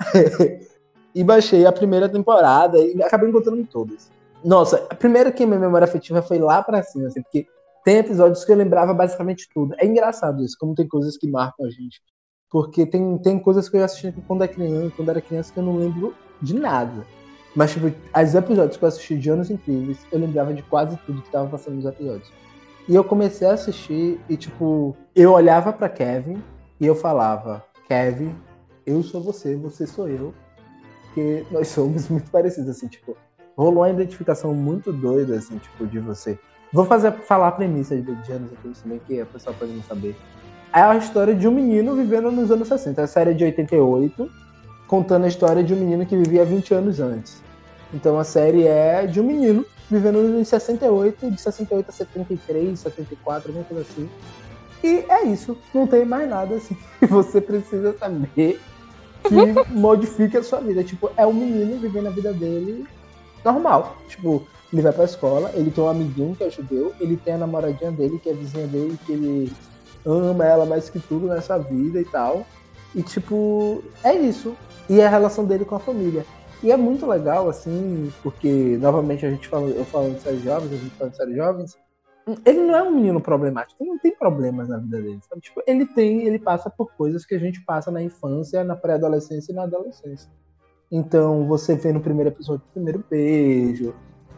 e baixei a primeira temporada e acabei encontrando todas. Nossa, a primeira que minha memória afetiva foi lá pra cima, assim, porque tem episódios que eu lembrava basicamente tudo. É engraçado isso, como tem coisas que marcam a gente. Porque tem, tem coisas que eu assisti quando era criança, quando era criança que eu não lembro de nada. Mas, tipo, os episódios que eu assisti de Anos Incríveis, eu lembrava de quase tudo que tava passando nos episódios. E eu comecei a assistir e, tipo, eu olhava pra Kevin e eu falava, Kevin, eu sou você, você sou eu. Porque nós somos muito parecidos, assim, tipo, rolou uma identificação muito doida, assim, tipo, de você. Vou fazer, falar a premissa de, de Anos também, que a pessoa pode não saber. É a história de um menino vivendo nos anos 60. A série é de 88, contando a história de um menino que vivia 20 anos antes. Então a série é de um menino vivendo em 68, de 68 a 73, 74, alguma coisa assim. E é isso, não tem mais nada assim que você precisa saber que modifique a sua vida. Tipo, é um menino vivendo a vida dele normal. Tipo, ele vai pra escola, ele tem um amiguinho que é judeu, ele tem a namoradinha dele, que é vizinha dele, que ele ama ela mais que tudo nessa vida e tal. E tipo, é isso. E é a relação dele com a família. E é muito legal, assim, porque, novamente, a gente fala, eu falo de séries jovens, a gente fala de séries jovens. Ele não é um menino problemático, ele não tem problemas na vida dele, sabe? Tipo, ele tem, ele passa por coisas que a gente passa na infância, na pré-adolescência e na adolescência. Então, você vê no primeiro episódio o primeiro beijo,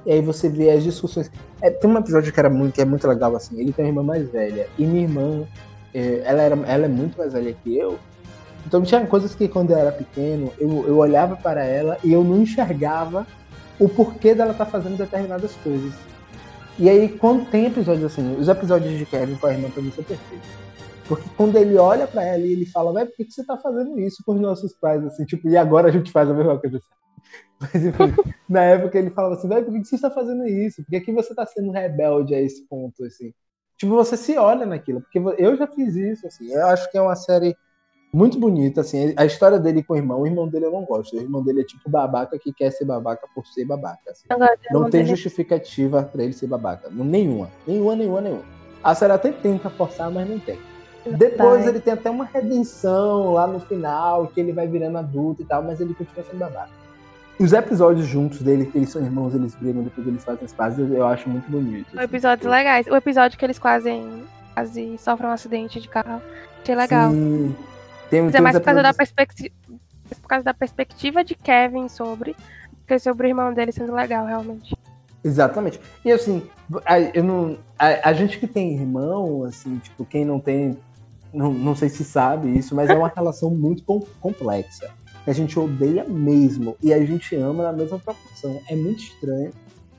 e aí você vê as discussões. É, tem um episódio que, era muito, que é muito legal, assim, ele tem uma irmã mais velha, e minha irmã, é, ela, era, ela é muito mais velha que eu, Então tinha coisas que quando eu era pequeno, eu, eu olhava para ela e eu não enxergava o porquê dela estar fazendo determinadas coisas. E aí, quando tem episódios assim, os episódios de Kevin com a irmã mim são perfeitos. Porque quando ele olha pra ela e ele fala, velho, por que, que você tá fazendo isso com os nossos pais? Assim, tipo, e agora a gente faz a mesma coisa. Mas enfim, na época ele falava assim, velho, por que, que você está fazendo isso? Por que, que você tá sendo rebelde a esse ponto, assim? Tipo, você se olha naquilo. Porque eu já fiz isso, assim. Eu acho que é uma série muito bonita, assim. A história dele com o irmão, o irmão dele eu não gosto. O irmão dele é tipo babaca que quer ser babaca por ser babaca. assim. Agora, Não tem dele- justificativa pra ele ser babaca. Nenhuma. Nenhuma, nenhuma, nenhuma. A série até tenta forçar, mas não tem. Depois ele tem até uma redenção lá no final, que ele vai virando adulto e tal, mas ele continua sendo babaca. Os episódios juntos dele, que eles são irmãos, eles brigam, depois eles fazem as pazes, eu acho muito bonito. assim. Episódios legais. O episódio que eles quase, quase sofrem um acidente de carro. Achei legal. Sim. Tem, Mas tem é mais por causa, da perspectiva, por causa da perspectiva de Kevin sobre. Porque sobre o irmão dele sendo legal, realmente. Exatamente. E assim, a, eu não, a, a gente que tem irmão, assim, tipo, quem não tem, não, não sei se sabe isso, mas é uma relação muito com- complexa. A gente odeia mesmo e a gente ama na mesma proporção. É muito estranho.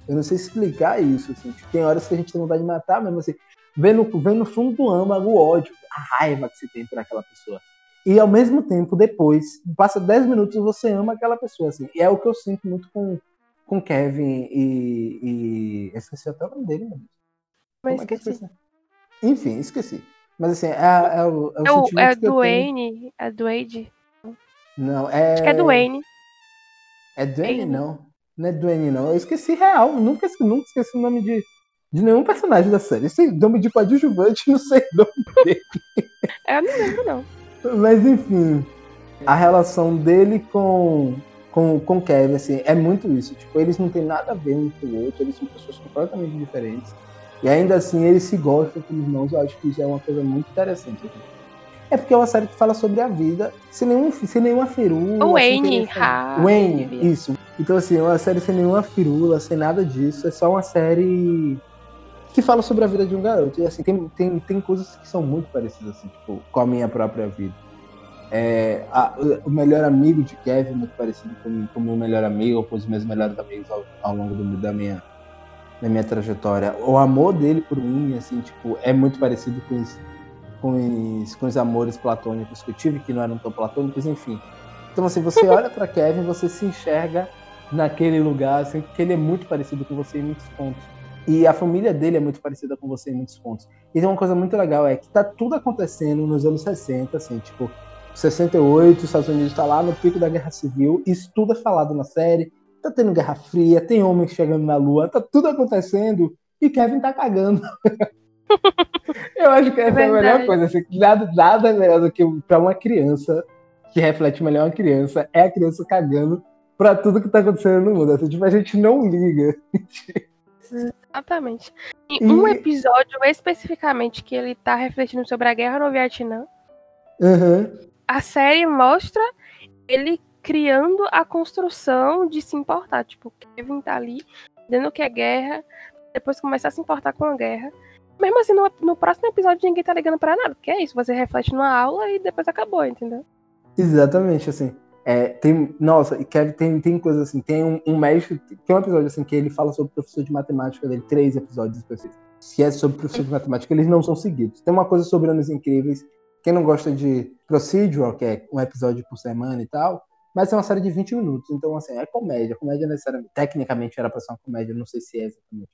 Eu não sei explicar isso, assim. Tipo, tem horas que a gente tem vontade de matar mesmo, assim. Vem no, vem no fundo do âmago o ódio, a raiva que você tem por aquela pessoa. E ao mesmo tempo, depois, passa 10 minutos você ama aquela pessoa, assim. E é o que eu sinto muito com, com Kevin e, e. Esqueci até o nome dele, meu. Mas Como é esqueci. esqueci? Enfim, esqueci. Mas assim, é, é o, é o É, o, sentimento é que. Wayne. É. Não, é. Acho que é do Wayne. É Wayne. não. Não é Dwayne, não. Eu esqueci real. Nunca, nunca esqueci o nome de, de nenhum personagem da série. Esse nome de coadjuvante, não sei o nome Eu não lembro, não. Mas enfim, a relação dele com com com Kevin assim, é muito isso. Tipo, eles não têm nada a ver um com o outro, eles são pessoas completamente diferentes. E ainda assim eles se gostam como irmãos. Eu acho que isso é uma coisa muito interessante. assim. É porque é uma série que fala sobre a vida sem, nenhum, sem nenhuma firula. O Wayne, Wayne, isso. Então, assim, é uma série sem nenhuma firula, sem nada disso. É só uma série que fala sobre a vida de um garoto. E, assim, tem, tem, tem coisas que são muito parecidas, assim, tipo, com a minha própria vida. É, a- o- melhor amigo de Kevin é muito parecido com, o meu melhor amigo, ou com os meus melhores amigos ao, ao longo do- da, minha, da minha trajetória. O amor dele por mim, assim, tipo, é muito parecido com os, com os, com os amores platônicos que eu tive, que não eram tão platônicos, enfim. Então, assim, você olha pra Kevin, você se enxerga naquele lugar, assim, porque ele é muito parecido com você em muitos pontos. E a família dele é muito parecida com você em muitos pontos. E tem uma coisa muito legal, é que tá tudo acontecendo nos anos 60, assim, tipo, 68, os Estados Unidos tá lá no pico da Guerra Civil, isso tudo é falado na série, tá tendo Guerra Fria, tem homens chegando na Lua, tá tudo acontecendo, e Kevin tá cagando. Eu acho que essa é, a melhor coisa, assim, nada, nada é melhor do que pra uma criança, que reflete melhor uma criança, é a criança cagando pra tudo que tá acontecendo no mundo. Assim, tipo, a gente não liga. Exatamente. E E- um episódio especificamente que ele tá refletindo sobre a guerra no Vietnã, Aham. a série mostra ele criando a construção de se importar. Tipo, o Kevin tá ali, dizendo que é guerra, depois começar a se importar com a guerra. Mesmo assim, no, no próximo episódio ninguém tá ligando pra nada, porque é isso, você reflete numa aula e depois acabou, entendeu? Exatamente, assim. É, tem, nossa, e Kevin tem, tem coisas assim, tem um, um mestre, tem um episódio assim que ele fala sobre o professor de matemática dele, três episódios específicos, que é sobre o professor de matemática, eles não são seguidos. Tem uma coisa sobre Anos Incríveis, quem não gosta de procedural, que é um episódio por semana e tal, mas é uma série de 20 minutos, então assim, é comédia, comédia necessariamente, tecnicamente era pra ser uma comédia, não sei se é exatamente.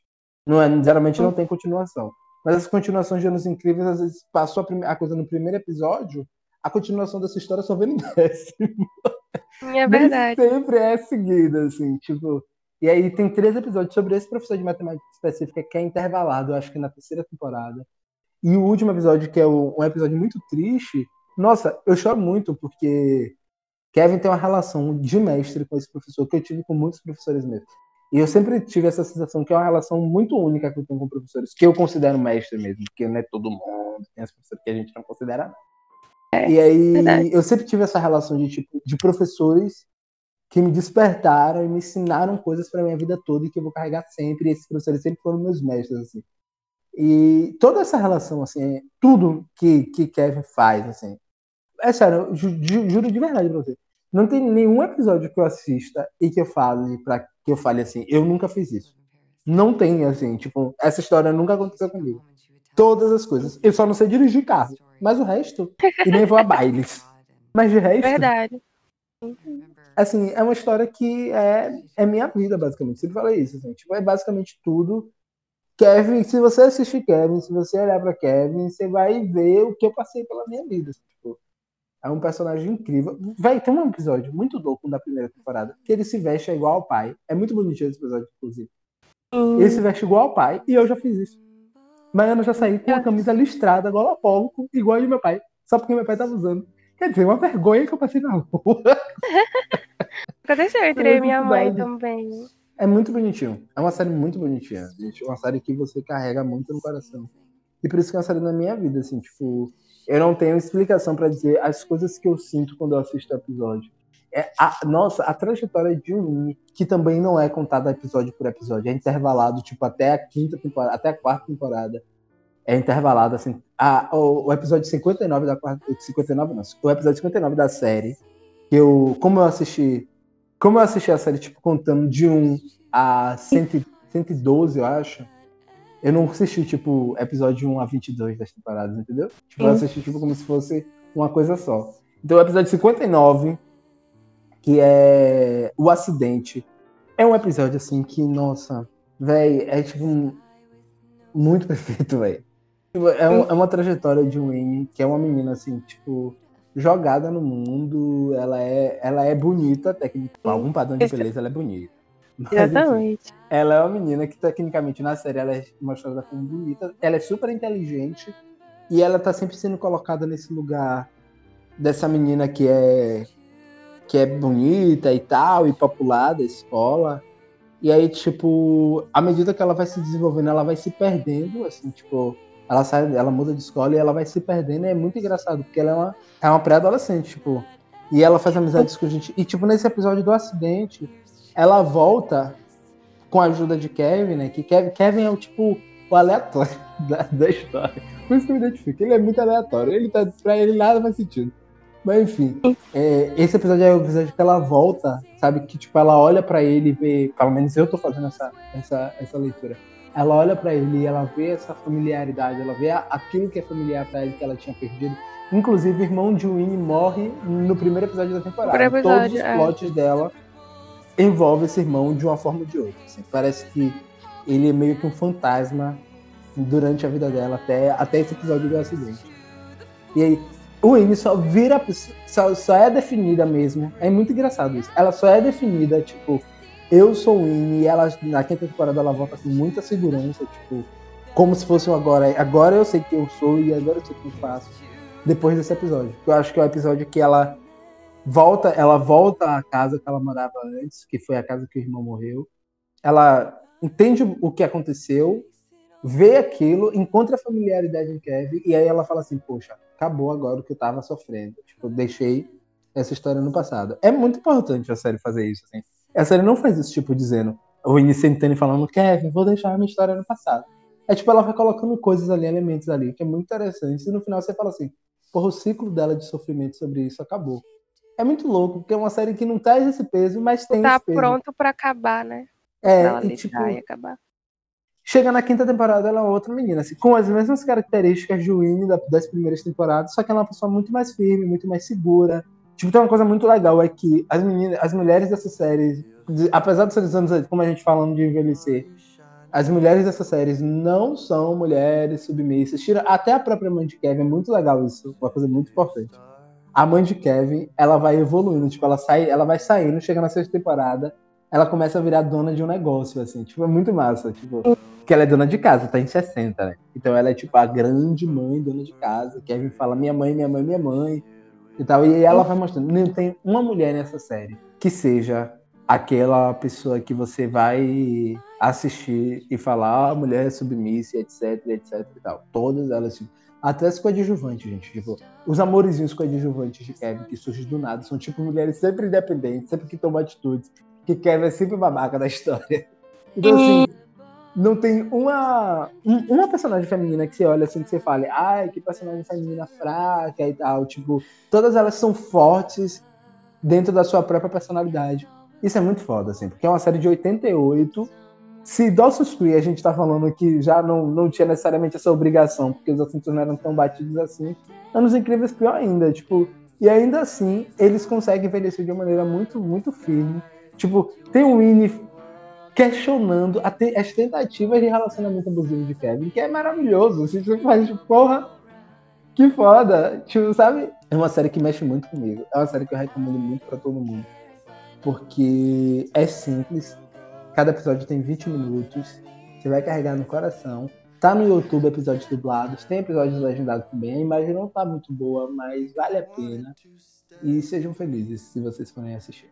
Não é, geralmente não tem continuação. Mas as continuações de Anos Incríveis, às vezes passou a, a coisa no primeiro episódio, a continuação dessa história só vem no décimo. É Nem verdade. sempre é seguida, assim, tipo. E aí tem três episódios sobre esse professor de matemática específica que é intervalado, acho que na terceira temporada. E o último episódio, que é um episódio muito triste, nossa, eu choro muito porque Kevin tem uma relação de mestre com esse professor que eu tive com muitos professores meus. E eu sempre tive essa sensação que é uma relação muito única que eu tenho com professores, que eu considero mestre mesmo, porque não é todo mundo, tem as professores que a gente não considera não. E aí, verdade. eu sempre tive essa relação de tipo de professores que me despertaram e me ensinaram coisas para minha vida toda e que eu vou carregar sempre. E esses professores sempre foram meus mestres assim. E toda essa relação assim, tudo que que Kevin faz assim, É sério, eu ju- ju- juro de verdade pra você. Não tem nenhum episódio que eu assista e que eu fale para que eu fale assim, eu nunca fiz isso. Não tem assim, tipo, essa história nunca aconteceu comigo. Todas as coisas. Eu só não sei dirigir carro, mas o resto, e nem vou a bailes. Mas de resto, Verdade. assim, é uma história que é, é minha vida, basicamente. Sempre falei isso, assim, tipo, é basicamente tudo. Kevin, se você assistir Kevin, se você olhar pra Kevin, você vai ver o que eu passei pela minha vida. assim, tipo, é um personagem incrível. Vai ter um episódio muito louco da primeira temporada, que ele se veste igual ao pai. É muito bonitinho esse episódio, inclusive. Ele se veste igual ao pai, e eu já fiz isso. Mas eu já saí com a camisa listrada, igual a Apolo, igual a de meu pai. Só porque meu pai tava usando. Quer dizer, uma vergonha que eu passei na rua. Aconteceu entre eu e minha mãe também. É muito bonitinho. É uma série muito bonitinha. Gente. Uma série que você carrega muito no coração. E por isso que é uma série da minha vida, assim, tipo, eu não tenho explicação pra dizer as coisas que eu sinto quando eu assisto o episódio. É a- nossa, a trajetória de um que também não é contada episódio por episódio, é intervalado, tipo, até a quinta temporada, até a quarta temporada. É intervalado, assim. A, o, o episódio 59 da quarta. 59, não. O episódio 59 da série. Que eu. Como eu assisti. Como eu assisti a série, tipo, contando de 1 a 100, 112, eu acho. Eu não assisti, tipo, episódio 1 a 22 das temporadas, entendeu? Tipo, eu assisti, tipo, como se fosse uma coisa só. Então, o episódio 59, que é o acidente, é um episódio, assim, que, nossa, véi, é, tipo, um- muito perfeito, véi. Tipo, É, um- é uma trajetória de Wayne, que é uma menina, assim, tipo, jogada no mundo, ela é, ela é bonita, tecnicamente, com algum padrão de beleza, ela é bonita. Mas, enfim, Exatamente. ela é uma menina que, tecnicamente, na série, ela é mostrada como bonita. Ela é super inteligente. E ela tá sempre sendo colocada nesse lugar dessa menina que é que é bonita e tal, e popular da escola. E aí, tipo, à medida que ela vai se desenvolvendo, ela vai se perdendo, assim, tipo, ela sai, ela muda de escola e ela vai se perdendo. É muito engraçado, porque ela é uma, é uma pré-adolescente, tipo. E ela faz amizades com gente. E, tipo, nesse episódio do acidente, ela volta com a ajuda de Kevin, né? Que Kevin, Kevin é o tipo o aleatório da, da história. Por isso que eu me identifico. Ele é muito aleatório. Ele tá, pra ele nada faz sentido. Mas enfim, é, esse episódio é o episódio que ela volta, sabe? Que tipo, ela olha pra ele e vê. Pelo menos eu tô fazendo essa, essa, essa leitura. Ela olha pra ele e ela vê essa familiaridade, ela vê aquilo que é familiar pra ele que ela tinha perdido. Inclusive, o irmão de Winnie morre no primeiro episódio da temporada. Episódio, Todos os é. plots dela envolvem esse irmão de uma forma ou de outra. assim. Parece que ele é meio que um fantasma durante a vida dela até, até esse episódio do acidente. E aí, o Winnie só vira. Só, só é definida mesmo. É muito engraçado isso. Ela só é definida, tipo, eu sou o Winnie, e ela, na quinta temporada, ela volta com muita segurança, tipo, como se fosse um agora. Agora eu sei quem eu sou e agora eu sei o que eu faço. Depois desse episódio. Eu acho que é o episódio que ela volta, ela volta à casa que ela morava antes, que foi a casa que o irmão morreu. Ela entende o que aconteceu, vê aquilo, encontra a familiaridade em Kevin, e aí ela fala assim, poxa, acabou agora o que eu tava sofrendo. Tipo, eu deixei essa história no passado. É muito importante a série fazer isso, assim. A série não faz isso, tipo, dizendo, o e falando, Kevin, vou deixar a minha história no passado. É tipo, ela vai colocando coisas ali, elementos ali, que é muito interessante. E no final você fala assim, porra, o ciclo dela de sofrimento sobre isso acabou. É muito louco, porque é uma série que não traz esse peso, mas tem Tá esse peso. pronto pra acabar, né? É, e, tipo, acabar. Chega na quinta temporada, ela é outra menina, assim, com as mesmas características de Winnie da- das primeiras temporadas, só que ela é uma pessoa muito mais firme, muito mais segura. Tipo, tem uma coisa muito legal, é que as meninas, as mulheres dessa série, apesar dos seus anos, como a gente falando de envelhecer, as mulheres dessa série não são mulheres submissas. Tira, até a própria mãe de Kevin, é muito legal isso, uma coisa muito importante. A mãe de Kevin, ela vai evoluindo, tipo, ela sai, ela vai saindo, chega na sexta temporada, ela começa a virar dona de um negócio, assim, tipo, é muito massa, tipo, que ela é dona de casa, tá em 60, né? Então ela é tipo a grande mãe, dona de casa. Kevin fala minha mãe, minha mãe, minha mãe e tal. E ela vai mostrando. Não tem uma mulher nessa série que seja aquela pessoa que você vai assistir e falar, ah, a mulher é submissa, etc, etc e tal. Todas elas, tipo, até as coadjuvantes, gente. Tipo, os amorezinhos coadjuvantes de Kevin que surgem do nada são tipo mulheres sempre independentes, sempre que tomam atitudes. Que Kevin é sempre babaca da história. Então, assim, não tem uma, um- uma personagem feminina que você olha assim que você fale, ai, que personagem feminina fraca e tal. Tipo, todas elas são fortes dentro da sua própria personalidade. Isso é muito foda, assim, porque é uma série de 88. Se Dawson's Creek a gente tá falando que já não, não tinha necessariamente essa obrigação, porque os assuntos não eram tão batidos assim, Anos Incríveis pior ainda, tipo, e ainda assim, eles conseguem envelhecer de uma maneira muito, muito firme. Tipo, tem o Winnie questionando te- as tentativas de relacionamento abusivo de Kevin, que é maravilhoso. Assim, você faz, tipo, porra, que foda. Tipo, sabe? É uma série que mexe muito comigo. É uma série que eu recomendo muito pra todo mundo. Porque é simples. Cada episódio tem 20 minutos. Você vai carregar no coração. Tá no YouTube episódios dublados, tem episódios legendados também. A imagem não tá muito boa, mas vale a pena. E sejam felizes se vocês forem assistir.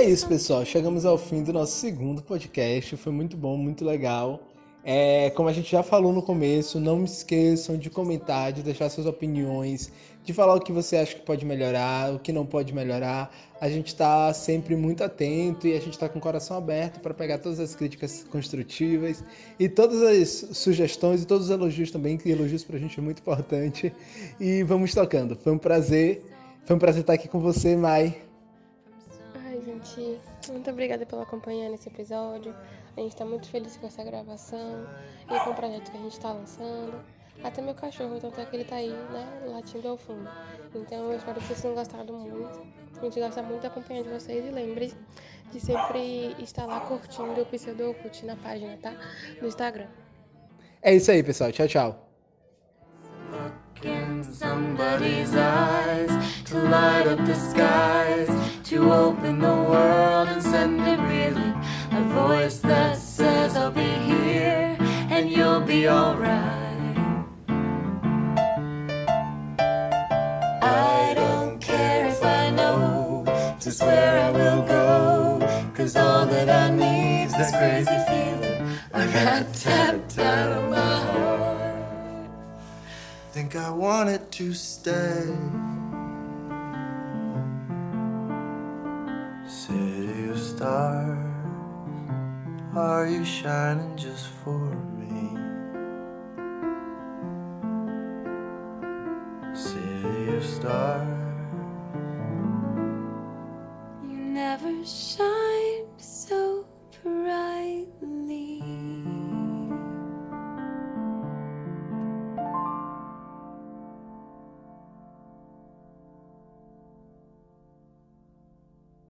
É isso, pessoal. Chegamos ao fim do nosso segundo podcast. Foi muito bom, muito legal. É, como a gente já falou no começo, não esqueçam de comentar, de deixar suas opiniões, de falar o que você acha que pode melhorar, o que não pode melhorar. A gente está sempre muito atento e a gente está com o coração aberto para pegar todas as críticas construtivas e todas as sugestões e todos os elogios também, que elogios para a gente é muito importante. E vamos tocando. Foi um prazer. Foi um prazer estar aqui com você, Mai. Gente, muito obrigada pela companhia nesse episódio. A gente tá muito feliz com essa gravação e com o projeto que a gente tá lançando. Até meu cachorro, tanto é que ele tá aí, né, latindo ao fundo. Então eu espero que vocês tenham gostado muito. A gente gosta muito da companhia de vocês e lembre de sempre estar lá curtindo o Pseudo Occult na página, tá? No Instagram. É isso aí, pessoal. Tchau, tchau. somebody's eyes to light up the skies to open the world and send it reeling a voice that says i'll be here and you'll be alright. I don't care if i know just where i will go cause all that i need is this crazy feeling. I got tapped out of my heart. Think I wanted to stay. City of stars, are you shining just for me? City of stars, you never shine so brightly.